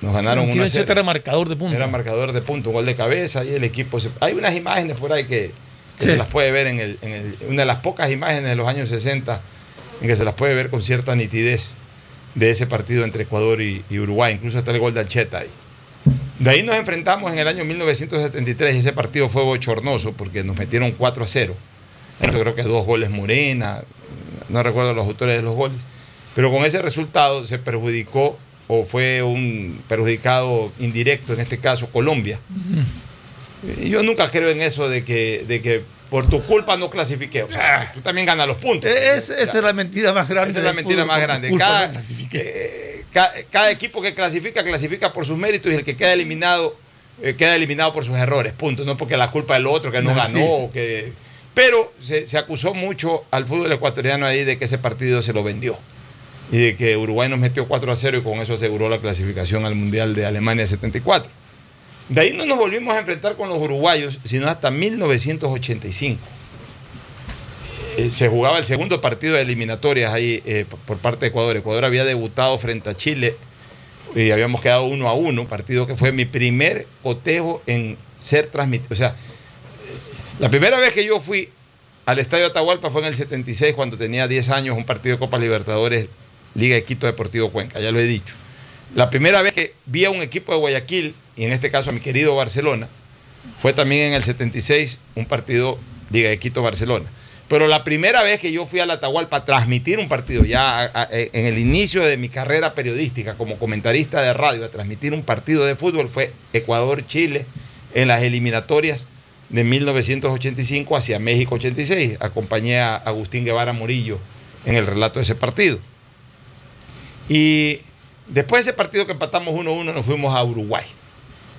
Speaker 2: Nos ganaron una
Speaker 3: Ancheta era marcador de punta.
Speaker 2: Era marcador de punto, un gol de cabeza y el equipo. se- Hay unas imágenes por ahí que, que
Speaker 3: Sí.
Speaker 2: se las puede ver en, el, en el- una de las pocas imágenes de los años 60 en que se las puede ver con cierta nitidez de ese partido entre Ecuador y, y Uruguay. Incluso está el gol de Ancheta ahí. De ahí nos enfrentamos en el año 1973 y ese partido fue bochornoso porque nos metieron 4 a 0. Yo creo que dos goles Morena, no recuerdo los autores de los goles. Pero con ese resultado se perjudicó o fue un perjudicado indirecto, en este caso Colombia. Yo nunca creo en eso de que, de que por tu culpa no clasifiqué. O sea, tú también ganas los puntos.
Speaker 3: Es- esa es la mentira más grande.
Speaker 2: Esa es la mentira más grande. Cada,
Speaker 3: no
Speaker 2: eh, ca- cada equipo que clasifica, clasifica por sus méritos y el que queda eliminado, eh, queda eliminado por sus errores. Punto. No porque la culpa del otro que no
Speaker 3: No,
Speaker 2: ganó.
Speaker 3: sí.
Speaker 2: o que... Pero se, se acusó mucho al fútbol ecuatoriano ahí de que ese partido se lo vendió. Y de que Uruguay nos metió 4 a 0 y con eso aseguró la clasificación al Mundial de Alemania 74. De ahí no nos volvimos a enfrentar con los uruguayos, sino hasta 1985 eh, se jugaba el segundo partido de eliminatorias ahí eh, por parte de Ecuador. Ecuador había debutado frente a Chile y habíamos quedado uno a uno, partido que fue mi primer cotejo en ser transmitido. O sea, la primera vez que yo fui al Estadio Atahualpa fue en el 76, cuando tenía 10 años, un partido de Copa Libertadores, Liga de Quito Deportivo Cuenca, ya lo he dicho. La primera vez que vi a un equipo de Guayaquil, y en este caso a mi querido Barcelona, fue también en el 76, un partido Liga de Quito Barcelona. Pero la primera vez que yo fui al Atahualpa a transmitir un partido, ya a- a- en el inicio de mi carrera periodística como comentarista de radio, a transmitir un partido de fútbol fue Ecuador-Chile en las eliminatorias de 1985 hacia México 86. Acompañé a Agustín Guevara Morillo en el relato de ese partido. Y después de ese partido que empatamos 1-1 nos fuimos a Uruguay.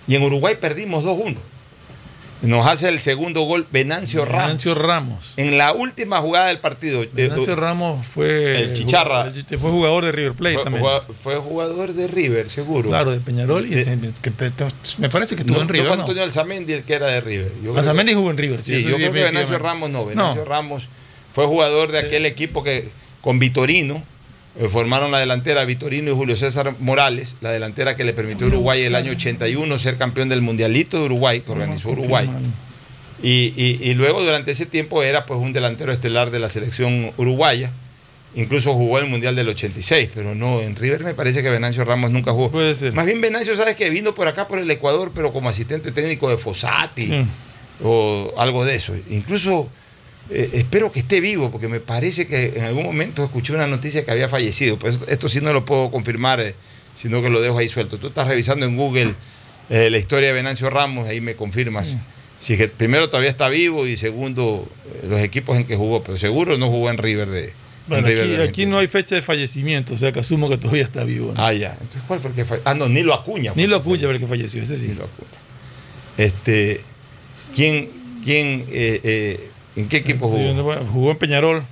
Speaker 2: Y en Uruguay perdimos 2-1. Nos hace el segundo gol Venancio Ramos.
Speaker 3: Venancio Ramos.
Speaker 2: En la última jugada del partido.
Speaker 3: Venancio
Speaker 2: eh,
Speaker 3: Ramos fue.
Speaker 2: El Chicharra.
Speaker 3: el- Fue jugador de River Plate
Speaker 2: fue,
Speaker 3: también.
Speaker 2: fue jugador de River, seguro.
Speaker 3: Claro, de Peñarol. Y
Speaker 2: De-
Speaker 3: de- que te- te- me parece que estuvo
Speaker 2: no,
Speaker 3: en
Speaker 2: no
Speaker 3: River.
Speaker 2: fue
Speaker 3: ¿no?
Speaker 2: Antonio Alzamendi el que era de River. Yo
Speaker 3: Alzamendi jugó en River.
Speaker 2: Sí,
Speaker 3: eso
Speaker 2: yo creo que Venancio. Ramos no. Venancio
Speaker 3: No.
Speaker 2: Ramos fue jugador de aquel equipo que con Vitorino eh, formaron la delantera Vitorino y Julio César Morales, la delantera que le permitió a Uruguay el año 81 ser campeón del Mundialito de Uruguay, que organizó Uruguay. Y, y- y luego durante ese tiempo era pues un delantero estelar de la selección uruguaya. Incluso jugó el Mundial del 86, pero no, en River me parece que Venancio Ramos nunca jugó.
Speaker 3: Puede ser.
Speaker 2: Más bien Venancio, sabes que vino por acá por el Ecuador, pero como asistente técnico de Fossati
Speaker 3: Sí.
Speaker 2: o algo de eso. Incluso eh, espero que esté vivo, porque me parece que en algún momento escuché una noticia que había fallecido. Pues esto sí no lo puedo confirmar, eh, sino que lo dejo ahí suelto. Tú estás revisando en Google eh, la historia de Venancio Ramos, ahí me confirmas. Si que primero todavía está vivo y segundo los equipos en que jugó, pero seguro no jugó en River de. en
Speaker 3: Bueno, aquí, no hay fecha de fallecimiento, o sea que asumo que todavía está vivo. ¿no?
Speaker 2: Ah, ya. Entonces, ¿cuál fue el que falleció? Ah, no, Nilo Acuña. fue
Speaker 3: Ni lo
Speaker 2: el que
Speaker 3: acuña el que falleció, ese sí.
Speaker 2: Nilo Acuña. Este, ¿quién, quién, eh, eh, en qué equipo jugó?
Speaker 3: jugó en Peñarol.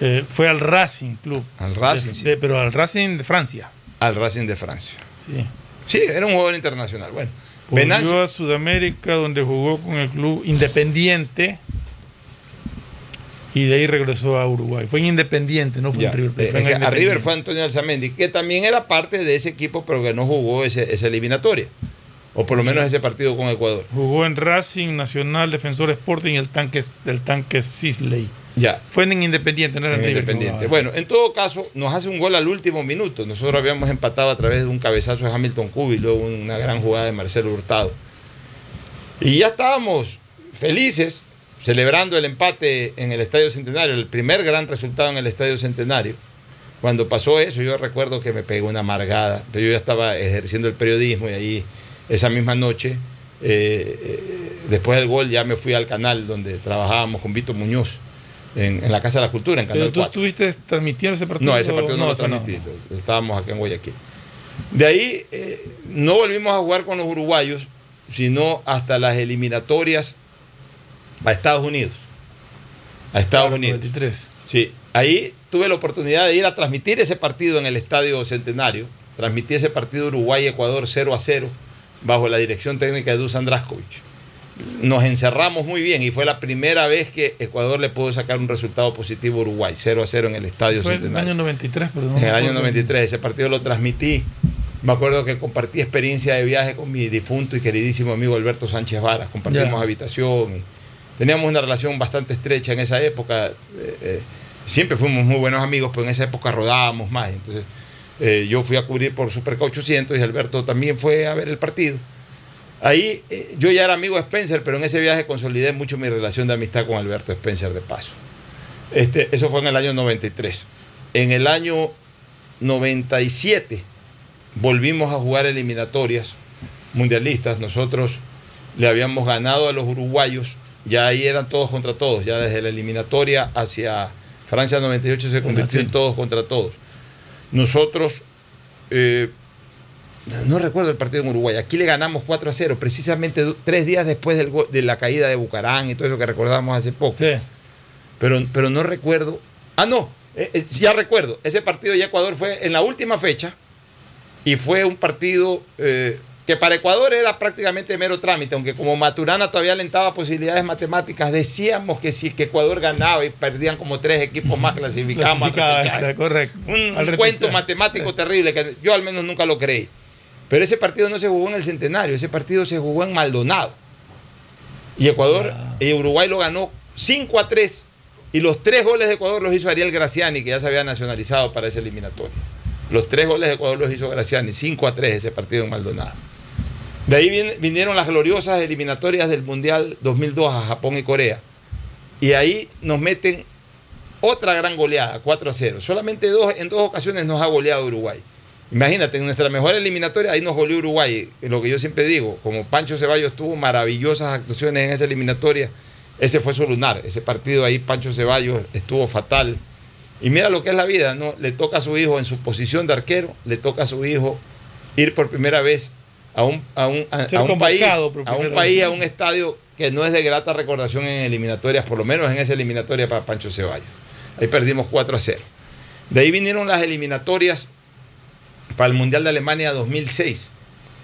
Speaker 3: Eh, fue al Racing Club.
Speaker 2: Al Racing,
Speaker 3: De-
Speaker 2: sí.
Speaker 3: de- pero al Racing de Francia.
Speaker 2: Al Racing de Francia.
Speaker 3: Sí.
Speaker 2: Sí, era un jugador internacional. Bueno,
Speaker 3: Volvió a Sudamérica, donde jugó con el club Independiente. Y de ahí regresó a Uruguay. Fue en Independiente, no fue
Speaker 2: ya,
Speaker 3: en River
Speaker 2: eh,
Speaker 3: fue en
Speaker 2: es que a River fue Antonio Alzamendi, que también era parte de ese equipo, pero que no jugó ese, esa eliminatoria. O por lo menos ese partido con Ecuador.
Speaker 3: Jugó en Racing Nacional, Defensor Sporting y el tanque, el tanque Sisley.
Speaker 2: Ya.
Speaker 3: Fue en Independiente, no era en,
Speaker 2: Independiente. Bueno, en todo caso, nos hace un gol al último minuto. Nosotros habíamos empatado a través de un cabezazo de Hamilton Cubi, luego una gran jugada de Marcelo Hurtado. Y ya estábamos felices celebrando el empate en el Estadio Centenario, el primer gran resultado en el Estadio Centenario. Cuando pasó eso, yo recuerdo que me pegó una amargada, pero yo ya estaba ejerciendo el periodismo y ahí esa misma noche, eh, eh, después del gol, ya me fui al canal donde trabajábamos con Vito Muñoz, en, en la Casa de la Cultura, en Canal
Speaker 3: Pero tú
Speaker 2: 4.
Speaker 3: estuviste transmitiendo ese partido.
Speaker 2: No, ese partido no, lo transmití, estábamos acá en Guayaquil. De ahí eh, no volvimos a jugar con los uruguayos, sino hasta las eliminatorias a Estados Unidos. A Estados
Speaker 3: Claro,
Speaker 2: Unidos.
Speaker 3: 93.
Speaker 2: Sí, ahí tuve la oportunidad de ir a transmitir ese partido en el Estadio Centenario. Transmití ese partido Uruguay-Ecuador 0 a 0 bajo la dirección técnica de Dusan Draskovic. Nos encerramos muy bien y fue la primera vez que Ecuador le pudo sacar un resultado positivo a Uruguay, 0 a 0 en el Estadio
Speaker 3: Fue en el año 93, pero no
Speaker 2: En el año
Speaker 3: acuerdo.
Speaker 2: 93, ese partido lo transmití. Me acuerdo que compartí experiencia de viaje con mi difunto y queridísimo amigo Alberto Sánchez Varas. Compartimos habitación y teníamos una relación bastante estrecha en esa época. Eh, eh, siempre fuimos muy buenos amigos, pero en esa época rodábamos más. Entonces, eh, yo fui a cubrir por Superca 800 y Alberto también fue a ver el partido. Ahí eh, yo ya era amigo de Spencer, pero en ese viaje consolidé mucho mi relación de amistad con Alberto Spencer de paso. Este, eso fue en el año 93. En el año 97 volvimos a jugar eliminatorias mundialistas. Nosotros le habíamos ganado a los uruguayos, ya ahí eran todos contra todos, ya desde la eliminatoria hacia Francia 98 se convirtió en todos contra todos. Nosotros, eh, no recuerdo el partido en Uruguay, aquí le ganamos 4 a 0, precisamente tres días después del de la caída de Bucarán y todo eso que recordamos hace poco. Pero, pero no recuerdo. Ah, no, eh, eh, ya recuerdo. Ese partido ya Ecuador fue en la última fecha y fue un partido que para Ecuador era prácticamente mero trámite, aunque como Maturana todavía alentaba posibilidades matemáticas, decíamos que si que Ecuador ganaba y perdían como tres equipos más,
Speaker 3: exacto, correcto.
Speaker 2: Un, cuento matemático terrible que yo al menos nunca lo creí. Pero ese partido no se jugó en el Centenario, ese partido se jugó en Maldonado. Y Ecuador, y Uruguay lo ganó 5 a 3. Y los tres goles de Ecuador los hizo Ariel Graciani, que ya se había nacionalizado para ese eliminatorio. Los tres goles de Ecuador los hizo Graciani, 5 a 3 ese partido en Maldonado. De ahí vin- vinieron las gloriosas eliminatorias del Mundial 2002 a Japón y Corea. Y ahí nos meten otra gran goleada, 4 a 0. Solamente dos, en dos ocasiones nos ha goleado Uruguay. Imagínate, en nuestra mejor eliminatoria ahí nos goleó Uruguay. Lo que yo siempre digo, como Pancho Ceballos tuvo maravillosas actuaciones en esa eliminatoria, ese fue su lunar. Ese partido ahí, Pancho Ceballos estuvo fatal. Y mira lo que es la vida, ¿no? Le toca a su hijo en su posición de arquero, le toca a su hijo ir por primera vez a un, a un, a- un país, a un
Speaker 3: primera
Speaker 2: país,
Speaker 3: vez.
Speaker 2: a un estadio que no es de grata recordación en eliminatorias, por lo menos en esa eliminatoria para Pancho Ceballos. Ahí perdimos 4 a 0. De ahí vinieron las eliminatorias para el Mundial de Alemania 2006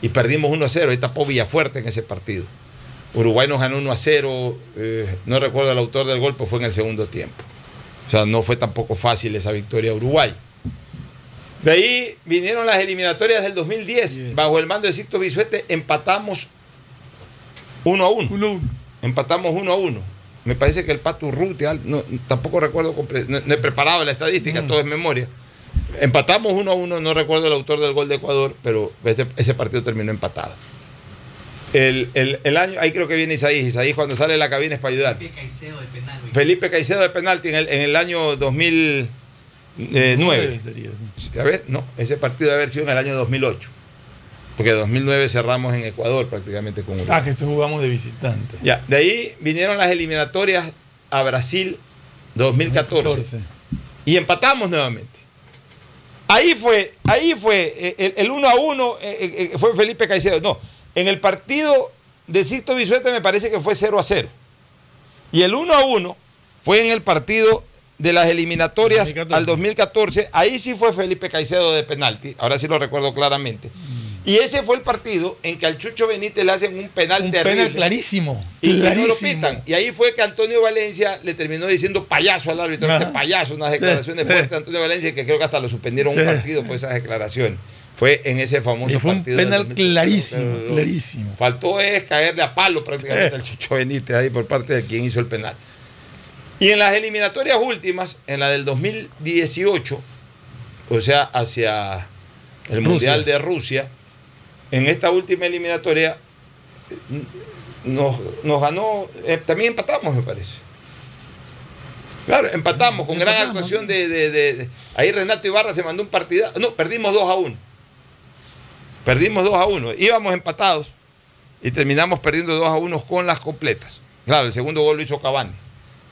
Speaker 2: y perdimos 1 a 0. Ahí tapó Villafuerte en ese partido. Uruguay nos ganó 1 a 0. eh, no recuerdo el autor del golpe, fue en el segundo tiempo. O sea, no fue tampoco fácil esa victoria a Uruguay. De ahí vinieron las eliminatorias del 2010. Bajo el mando de Sixto Bisuete empatamos 1 a 1. Empatamos 1 a 1. Me parece que el Pato Urrutia, no, tampoco recuerdo, no, no he preparado la estadística, todo es memoria. Empatamos 1 a 1, no recuerdo el autor del gol de Ecuador, pero ese, ese partido terminó empatado. El, el- el año, ahí creo que viene Isaías. Isaías cuando sale de la cabina es para ayudar. Felipe Caicedo de penalti en el, en el año 2009.
Speaker 3: Sería, sí.
Speaker 2: A ver, no, ese partido debe haber sido en el año 2008. Porque en 2009 cerramos en Ecuador prácticamente con Uruguay.
Speaker 3: Ah, que se jugamos de visitante.
Speaker 2: Ya, de ahí vinieron las eliminatorias a Brasil 2014. Y empatamos nuevamente. Ahí fue, ahí fue, eh, el, el 1 a 1 eh, eh, fue Felipe Caicedo. No, en el partido de Sixto Bisuete me parece que fue 0 a 0. Y el 1 a 1 fue en el partido de las eliminatorias al 2014. Ahí sí fue Felipe Caicedo de penalti. Ahora sí lo recuerdo claramente. Y ese fue el partido en que al Chucho Benítez le hacen un penal
Speaker 3: Un
Speaker 2: terrible.
Speaker 3: penal clarísimo.
Speaker 2: Y, no lo pitan. Y ahí fue que Antonio Valencia le terminó diciendo payaso al árbitro, este payaso, unas declaraciones
Speaker 3: Sí,
Speaker 2: fuertes de Antonio Valencia que creo que hasta lo suspendieron
Speaker 3: Sí,
Speaker 2: un partido por esas declaraciones. Fue en ese famoso
Speaker 3: fue un
Speaker 2: partido. del
Speaker 3: penal
Speaker 2: 2013.
Speaker 3: clarísimo, clarísimo.
Speaker 2: Faltó es caerle a palo prácticamente
Speaker 3: Eh.
Speaker 2: al Chucho Benítez ahí por parte de quien hizo el penal. Y en las eliminatorias últimas, en la del 2018, o sea, hacia el
Speaker 3: Rusia.
Speaker 2: Mundial de Rusia, en esta última eliminatoria nos, nos ganó, eh, también empatamos, me parece. Claro, empatamos con gran actuación de, de- de- de- Ahí Renato Ibarra se mandó un partido. No, perdimos 2 a 1. Perdimos 2 a 1. Íbamos empatados y terminamos perdiendo 2 a 1 con las completas. Claro, el segundo gol lo hizo Cavani.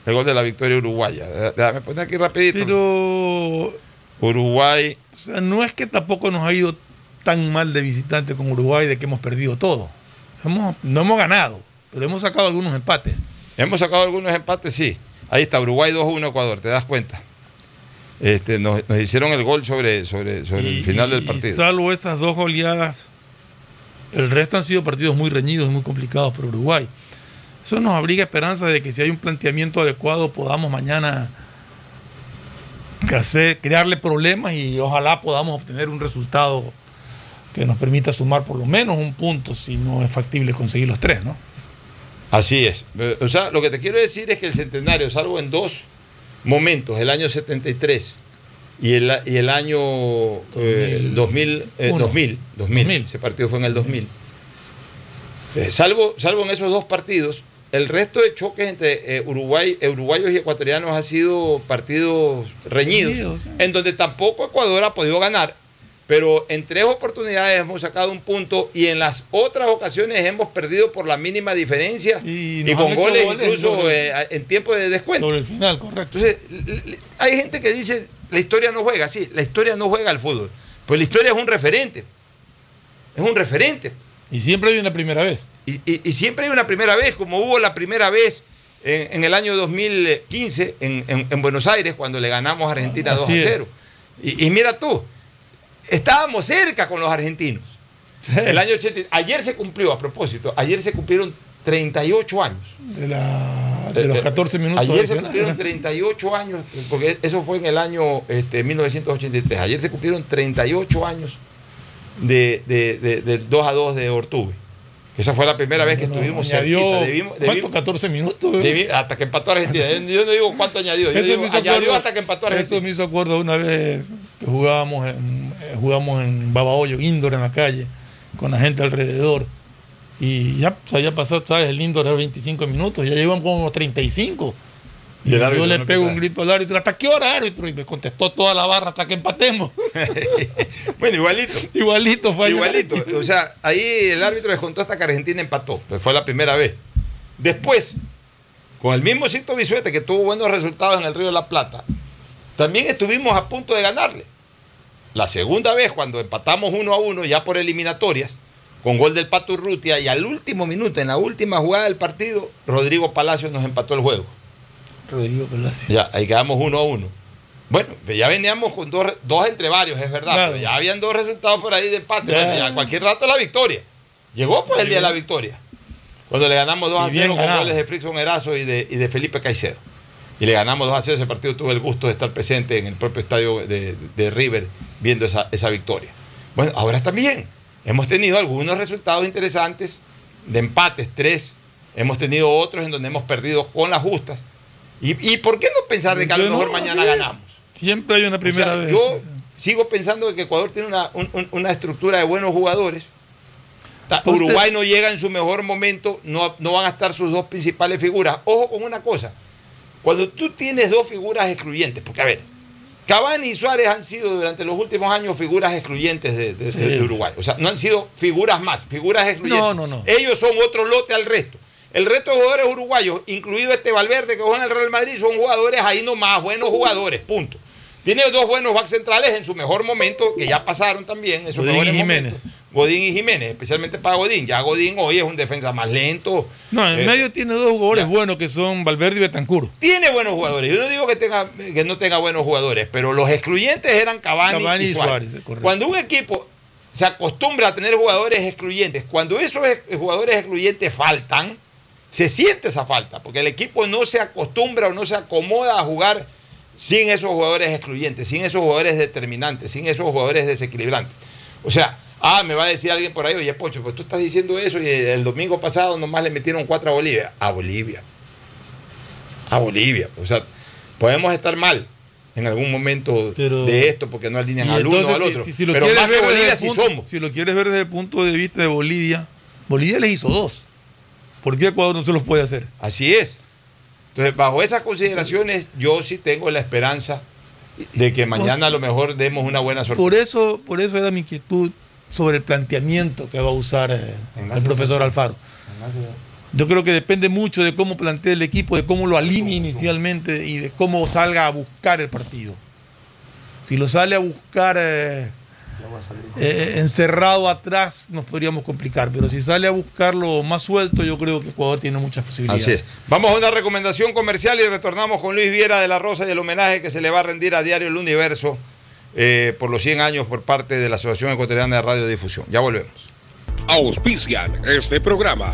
Speaker 2: El gol de la victoria uruguaya. Déjame poner aquí rapidito.
Speaker 3: Pero
Speaker 2: Uruguay.
Speaker 3: O sea, no es que tampoco nos ha ido tan mal de visitante con Uruguay de que hemos perdido todo. Hemos, no hemos ganado, pero hemos sacado algunos empates.
Speaker 2: Hemos sacado algunos empates, sí. Ahí está, Uruguay 2-1 Ecuador, ¿te das cuenta? Este, nos, nos hicieron el gol sobre, sobre, sobre el final del
Speaker 3: Y
Speaker 2: partido.
Speaker 3: salvo esas dos goleadas, el resto han sido partidos muy reñidos y muy complicados por Uruguay. Eso nos abriga esperanza de que si hay un planteamiento adecuado podamos mañana hacer, crearle problemas y ojalá podamos obtener un resultado que nos permita sumar por lo menos un punto si no es factible conseguir los tres, ¿no?
Speaker 2: Así es. O sea, lo que te quiero decir es que el centenario, salvo en dos momentos, el año 73 y el, y el año eh, 2000, eh,
Speaker 3: Uno.
Speaker 2: 2000, 2000, ese partido fue en el 2000. Eh, salvo, salvo en esos dos partidos, el resto de choques entre eh, Uruguay, eh, uruguayos y ecuatorianos ha sido partidos reñidos,
Speaker 3: Reñidos, sí.
Speaker 2: en donde tampoco Ecuador ha podido ganar, pero en tres oportunidades hemos sacado un punto y en las otras ocasiones hemos perdido por la mínima diferencia y, con goles,
Speaker 3: goles
Speaker 2: incluso
Speaker 3: sobre-
Speaker 2: eh, en tiempo de descuento.
Speaker 3: Sobre el final, correcto.
Speaker 2: Entonces, hay gente que dice, la historia no juega, sí, la historia no juega al fútbol, pues la historia es un referente, es un referente.
Speaker 3: Y siempre hay una primera vez.
Speaker 2: Y, y- y siempre hay una primera vez, como hubo la primera vez en, en el año 2015 en, en- en Buenos Aires, cuando le ganamos a Argentina 2 a
Speaker 3: Así es.
Speaker 2: 0. Y, y mira tú, estábamos cerca con los argentinos. El año 80, ayer se cumplió, a propósito, ayer se cumplieron 38 años.
Speaker 3: De, la, de los
Speaker 2: Eh,
Speaker 3: 14 minutos.
Speaker 2: Ayer se cumplieron 38 años, porque eso fue en el año este, 1983. Ayer se cumplieron 38 años de, de- de- del 2 a 2 de Ortuve. Esa fue la primera vez que estuvimos
Speaker 3: añadió,
Speaker 2: cerquita. Debimos-
Speaker 3: ¿Cuánto?
Speaker 2: debimos-
Speaker 3: 14 minutos.
Speaker 2: debi- hasta que empató Argentina. Yo, no digo cuánto añadió, yo digo añadió
Speaker 3: acuerdo-
Speaker 2: hasta que empató Argentina.
Speaker 3: Eso me hizo acuerdo una vez que jugábamos en, eh, jugábamos en Babahoyo, indoor en la calle, con la gente alrededor. Y ya se había pasado, ¿sabes? El indoor era 25 minutos, ya llevan como 35. Y,
Speaker 2: Y el
Speaker 3: yo le
Speaker 2: no
Speaker 3: pego un grito al árbitro, ¿hasta qué hora árbitro? Y me contestó toda la barra hasta que empatemos.
Speaker 2: bueno, igualito.
Speaker 3: Igualito fue.
Speaker 2: Igualito. O sea, ahí el árbitro descontó hasta que Argentina empató. Pues fue la primera vez. Después, con el mismo Cito Bisuete que tuvo buenos resultados en el Río de la Plata, también estuvimos a punto de ganarle. La segunda vez, cuando empatamos uno a uno, ya por eliminatorias, con gol del Pato Urrutia y al último minuto, en la última jugada del partido, Rodrigo Palacios nos empató el juego.
Speaker 3: Rodrigo.
Speaker 2: Ya, ahí quedamos uno a uno. Bueno, ya veníamos con dos, dos entre varios, es verdad,
Speaker 3: Claro.
Speaker 2: pero ya habían dos resultados por ahí de empate.
Speaker 3: Ya.
Speaker 2: Cualquier rato la victoria. Llegó pues el día de la victoria. Cuando le ganamos 2 a
Speaker 3: Y bien
Speaker 2: 0 con goles de Frickson Erazo y de, y de Felipe Caicedo. Y le ganamos 2 a 0 ese partido. Tuve el gusto de estar presente en el propio estadio de, de River viendo esa, esa victoria. Bueno, ahora también hemos tenido algunos resultados interesantes de empates, tres. Hemos tenido otros en donde hemos perdido con las justas. ¿Y, y por qué no pensar de que a lo
Speaker 3: no,
Speaker 2: mejor mañana ganamos?
Speaker 3: Siempre hay una primera
Speaker 2: O sea,
Speaker 3: vez.
Speaker 2: Yo sigo pensando de que Ecuador tiene una, un- un- una estructura de buenos jugadores.
Speaker 3: Usted-
Speaker 2: Uruguay no llega en su mejor momento, no, no van a estar sus dos principales figuras. Ojo con una cosa, cuando tú tienes dos figuras excluyentes, porque a ver, Cavani y Suárez han sido durante los últimos años figuras excluyentes de, de- de- de Uruguay. O sea, no han sido figuras más, figuras excluyentes.
Speaker 3: No, no, no.
Speaker 2: Ellos son otro lote al resto. El resto de jugadores uruguayos, incluido este Valverde que juega en el Real Madrid, son jugadores ahí nomás, buenos jugadores, punto. Tiene dos buenos back centrales en su mejor momento, que ya pasaron también en sus
Speaker 3: Godín y Jiménez.
Speaker 2: momentos. Godín y Jiménez, especialmente para Godín. Ya Godín hoy es un defensa más lento.
Speaker 3: No, en
Speaker 2: Eh,
Speaker 3: medio tiene dos jugadores buenos que son Valverde y Betancur.
Speaker 2: tiene buenos jugadores. Yo no digo que, tenga, que no tenga buenos jugadores, pero los excluyentes eran Cavani,
Speaker 3: Cavani
Speaker 2: y Suárez.
Speaker 3: Suárez.
Speaker 2: Cuando un equipo se acostumbra a tener jugadores excluyentes, cuando esos jugadores excluyentes faltan, se siente esa falta, porque el equipo no se acostumbra o no se acomoda a jugar sin esos jugadores excluyentes, sin esos jugadores determinantes, sin esos jugadores desequilibrantes. O sea, ah, me va a decir alguien por ahí, oye, Pocho, pues tú estás diciendo eso y el domingo pasado nomás le metieron cuatro a Bolivia. A Bolivia a Bolivia. O sea, podemos estar mal en algún momento de esto porque no alinean al uno al otro.
Speaker 3: si, si lo
Speaker 2: Pero más que
Speaker 3: ver
Speaker 2: Bolivia sí
Speaker 3: punto-
Speaker 2: somos.
Speaker 3: Si lo quieres ver desde el punto de vista de Bolivia, Bolivia les hizo dos. ¿Por qué Ecuador no se los puede hacer?
Speaker 2: Así es. Entonces, bajo esas consideraciones, yo sí tengo la esperanza de que mañana a lo mejor demos una buena sorpresa.
Speaker 3: Por eso, por eso era mi inquietud sobre el planteamiento que va a usar eh, el profesor Alfaro. Yo creo que depende mucho de cómo plantea el equipo, de cómo lo alinea inicialmente y de cómo salga a buscar el partido. Si lo sale a buscar eh, eh, encerrado atrás, nos podríamos complicar. Pero si sale a buscarlo más suelto, yo creo que Ecuador tiene muchas posibilidades.
Speaker 2: Así es. Vamos a una recomendación comercial y retornamos con Luis Viera de la Rosa y el homenaje que se le va a rendir a Diario El Universo eh, por los 100 años por parte de la Asociación Ecuatoriana de Radiodifusión. Ya volvemos.
Speaker 11: Auspician este programa.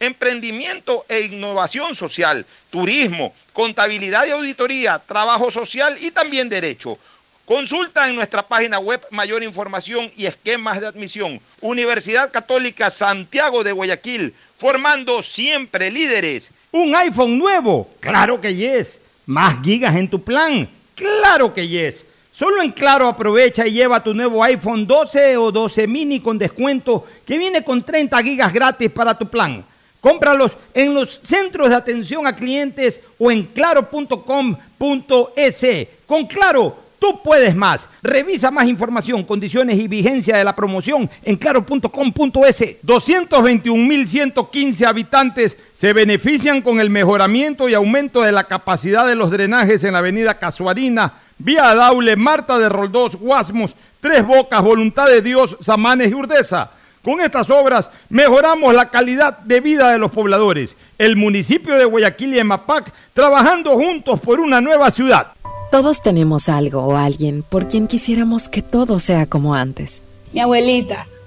Speaker 12: emprendimiento e innovación social, turismo, contabilidad y auditoría, trabajo social y también derecho. Consulta en nuestra página web mayor información y esquemas de admisión. Universidad Católica Santiago de Guayaquil, formando siempre líderes.
Speaker 1: ¿Un iPhone nuevo? Claro que yes. ¿Más gigas en tu plan? Claro que yes. Solo en Claro aprovecha y lleva tu nuevo iPhone 12 o 12 mini con descuento que viene con 30 gigas gratis para tu plan. Cómpralos en los centros de atención a clientes o en claro.com.es. Con Claro, tú puedes más. Revisa más información, condiciones y vigencia de la promoción en claro.com.es. 221.115 habitantes se benefician con el mejoramiento y aumento de la capacidad de los drenajes en la avenida Casuarina, Vía Daule, Marta de Roldós, Guasmos, Tres Bocas, Voluntad de Dios, Samanes y Urdesa. Con estas obras mejoramos la calidad de vida de los pobladores. El municipio de Guayaquil y Emapac trabajando juntos por una nueva ciudad.
Speaker 15: Todos tenemos algo o alguien por quien quisiéramos que todo sea como antes.
Speaker 16: Mi abuelita,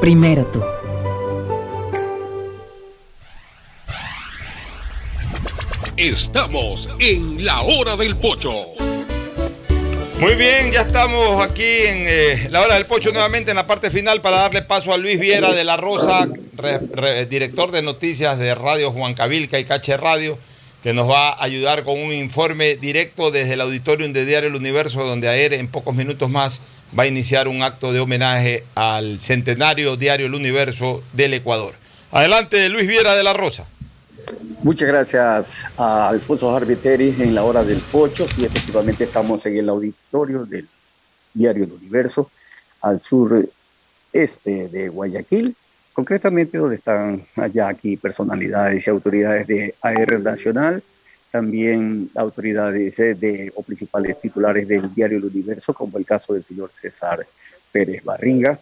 Speaker 15: Primero tú.
Speaker 11: Estamos en la hora del pocho.
Speaker 2: Muy bien, ya estamos aquí en eh, la hora del pocho nuevamente en la parte final para darle paso a Luis Viera de la Rosa, re- re- director de noticias de Radio Juan Cabilca y Cache Radio, que nos va a ayudar con un informe directo desde el auditorium de Diario El Universo, donde ayer en pocos minutos más va a iniciar un acto de homenaje al centenario Diario El Universo del Ecuador. Adelante, Luis Viera de la Rosa.
Speaker 17: Muchas gracias a Alfonso Arbiteri en la hora del pocho. Sí, efectivamente estamos en el auditorio del diario El Universo, al sur este de Guayaquil, concretamente donde están allá aquí personalidades y autoridades de AR Nacional, también autoridades eh, de, o principales titulares del diario El Universo, como el caso del señor César Pérez Barringa,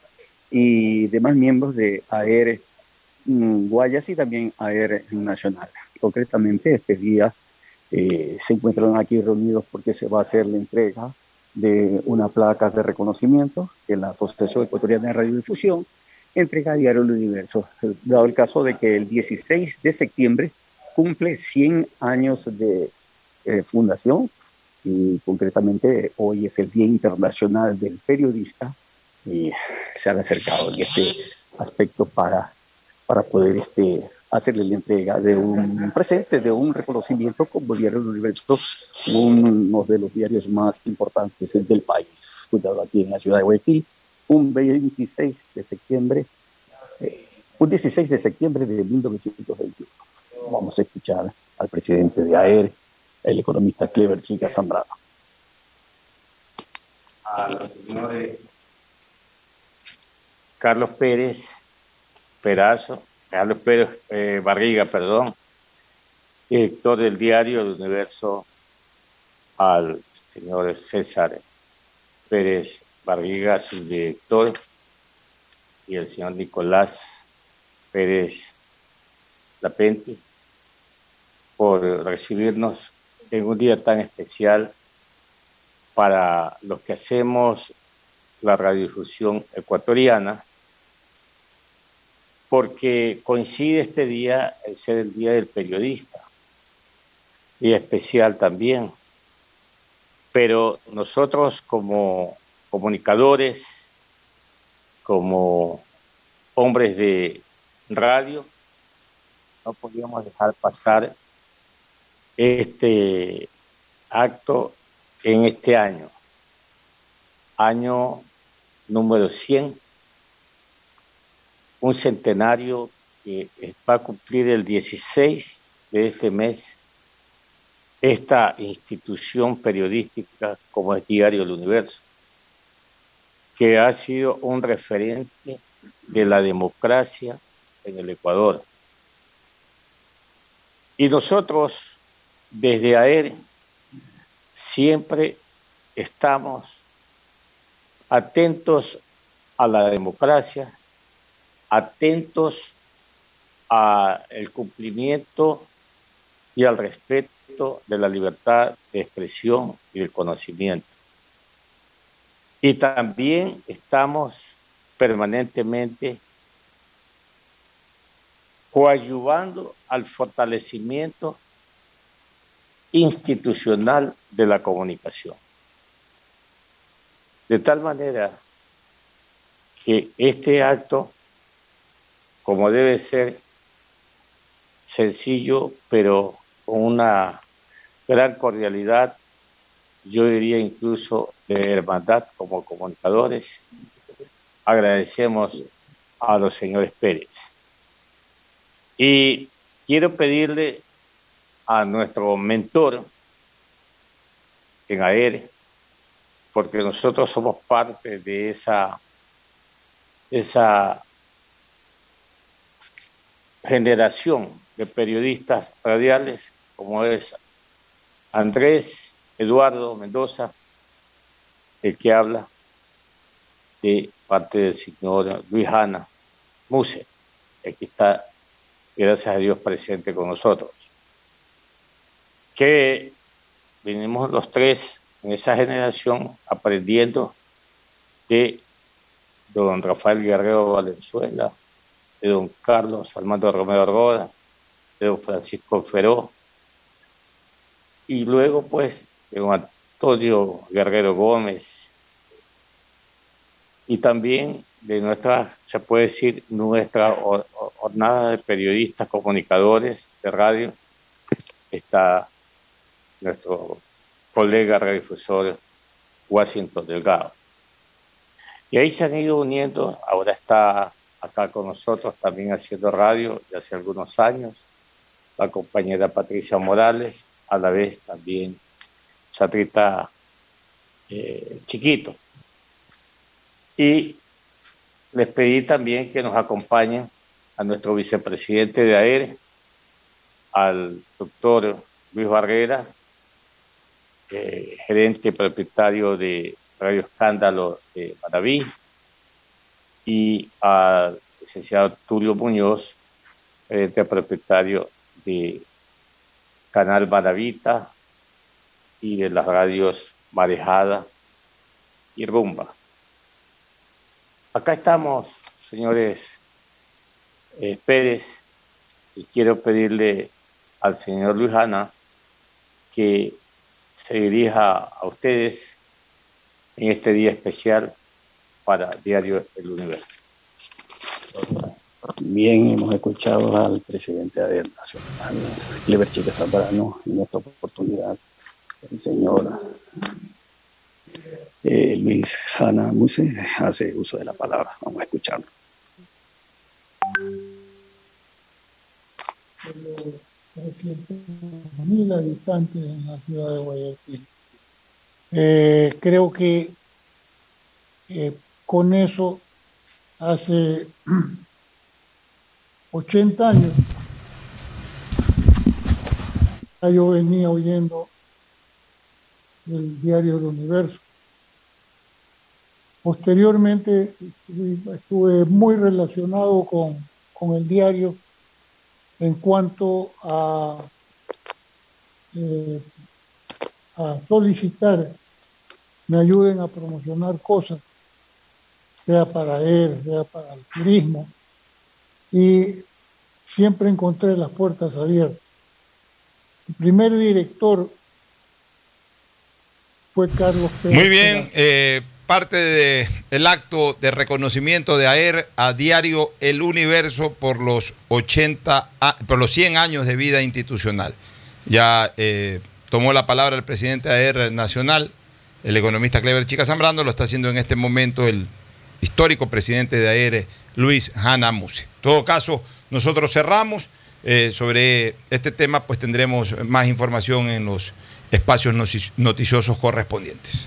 Speaker 17: y demás miembros de AR mm, Guayas y también AR Nacional. Concretamente, este día eh, se encuentran aquí reunidos porque se va a hacer la entrega de una placa de reconocimiento que la Asociación Ecuatoriana de Radiodifusión entrega a Diario El Universo, dado el caso de que el 16 de septiembre cumple 100 años de eh, fundación y concretamente hoy es el Día Internacional del Periodista y se han acercado en este aspecto para, para poder este, hacerle la entrega de un presente, de un reconocimiento como Diario del Universo, uno de los diarios más importantes del país, fundado aquí en la ciudad de Guayaquil, un 26 de septiembre, eh, un 16 de septiembre de 1921. Vamos a escuchar al presidente de AER, el economista Clever Chica Zambrano.
Speaker 18: a los señores Carlos Pérez Perazo, Carlos Pérez eh, Barriga, perdón, director del diario El Universo, al señor César Pérez Barriga, su director, y el señor Nicolás Pérez Lapente, por recibirnos en un día tan especial para los que hacemos la radiodifusión ecuatoriana, porque coincide este día el ser el Día del Periodista, y especial también. Pero nosotros como comunicadores, como hombres de radio, no podíamos dejar pasar este acto en este año, año número 100, un centenario que va a cumplir el 16 de este mes esta institución periodística como es Diario El Universo, que ha sido un referente de la democracia en el Ecuador. Y nosotros, desde AER, siempre estamos atentos a la democracia, atentos al cumplimiento y al respeto de la libertad de expresión y del conocimiento. Y también estamos permanentemente coadyuvando al fortalecimiento institucional de la comunicación. De tal manera que este acto, como debe ser sencillo, pero con una gran cordialidad, yo diría incluso de hermandad como comunicadores, agradecemos a los señores Pérez. Y quiero pedirle a nuestro mentor en AER, porque nosotros somos parte de esa, esa generación de periodistas radiales, como es Andrés Eduardo Mendoza, el que habla de parte del señor Luis Hanna Muse, que aquí está, gracias a Dios, presente con nosotros. Que venimos los tres en esa generación aprendiendo de don Rafael Guerrero Valenzuela, de don Carlos Armando Romero Argoda, de don Francisco Feró, y luego pues de don Antonio Guerrero Gómez, y también de nuestra, se puede decir, nuestra jornada de periodistas, comunicadores de radio, está nuestro colega radiodifusor Washington Delgado. Y ahí se han ido uniendo, ahora está acá con nosotros también haciendo radio de hace algunos años, la compañera Patricia Morales, a la vez también Satrita eh, Chiquito. Y les pedí también que nos acompañen a nuestro vicepresidente de AER, al doctor Luis Barrera, eh, gerente propietario de Radio Escándalo de Maraví, y al licenciado Tulio Muñoz, gerente propietario de Canal Maravita y de las radios Marejada y Rumba. Acá estamos, señores eh, Pérez, y quiero pedirle al señor Luis Ana que se dirija a ustedes en este día especial para Diario El Universo.
Speaker 17: Bien, hemos escuchado al presidente de ADER Nacional, Clever Chica Zambrano, en esta oportunidad, el señor eh, Luis Hanna Muse hace uso de la palabra. Vamos a escucharlo.
Speaker 19: Mil habitantes en la ciudad de Guayaquil. Eh, creo que eh, con eso hace 80 años yo venía oyendo el diario El Universo. Posteriormente estuve muy relacionado con, con el diario en cuanto a, eh, a solicitar me ayuden a promocionar cosas, sea para él, sea para el turismo, y siempre encontré las puertas abiertas. El primer director fue Carlos Pérez.
Speaker 2: Muy bien, eh, parte del acto de reconocimiento de AER a diario El Universo por los 80, a- por los 100 años de vida institucional. Ya eh, tomó la palabra el presidente de AER nacional, el economista Clever Chica Zambrano, lo está haciendo en este momento el histórico presidente de AER, Luis Hanna Muse. En todo caso, nosotros cerramos. eh, sobre este tema, pues tendremos más información en los espacios noticiosos correspondientes.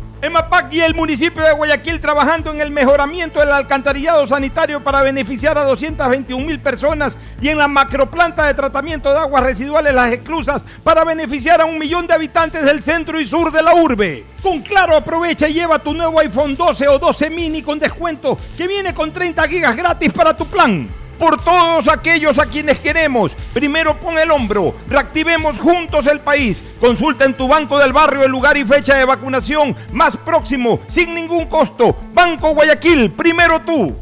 Speaker 1: EMAPAC y el municipio de Guayaquil trabajando en el mejoramiento del alcantarillado sanitario para beneficiar a 221 mil personas y en la macroplanta de tratamiento de aguas residuales Las Exclusas para beneficiar a un millón de habitantes del centro y sur de la urbe. Con Claro aprovecha y lleva tu nuevo iPhone 12 o 12 mini con descuento que viene con 30 gigas gratis para tu plan. Por todos aquellos a quienes queremos, primero pon el hombro, reactivemos juntos el país. Consulta en tu banco del barrio el lugar y fecha de vacunación más próximo, sin ningún costo. Banco Guayaquil, primero tú.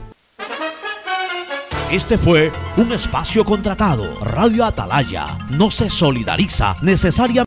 Speaker 5: Este fue un espacio contratado. Radio Atalaya no se solidariza necesariamente.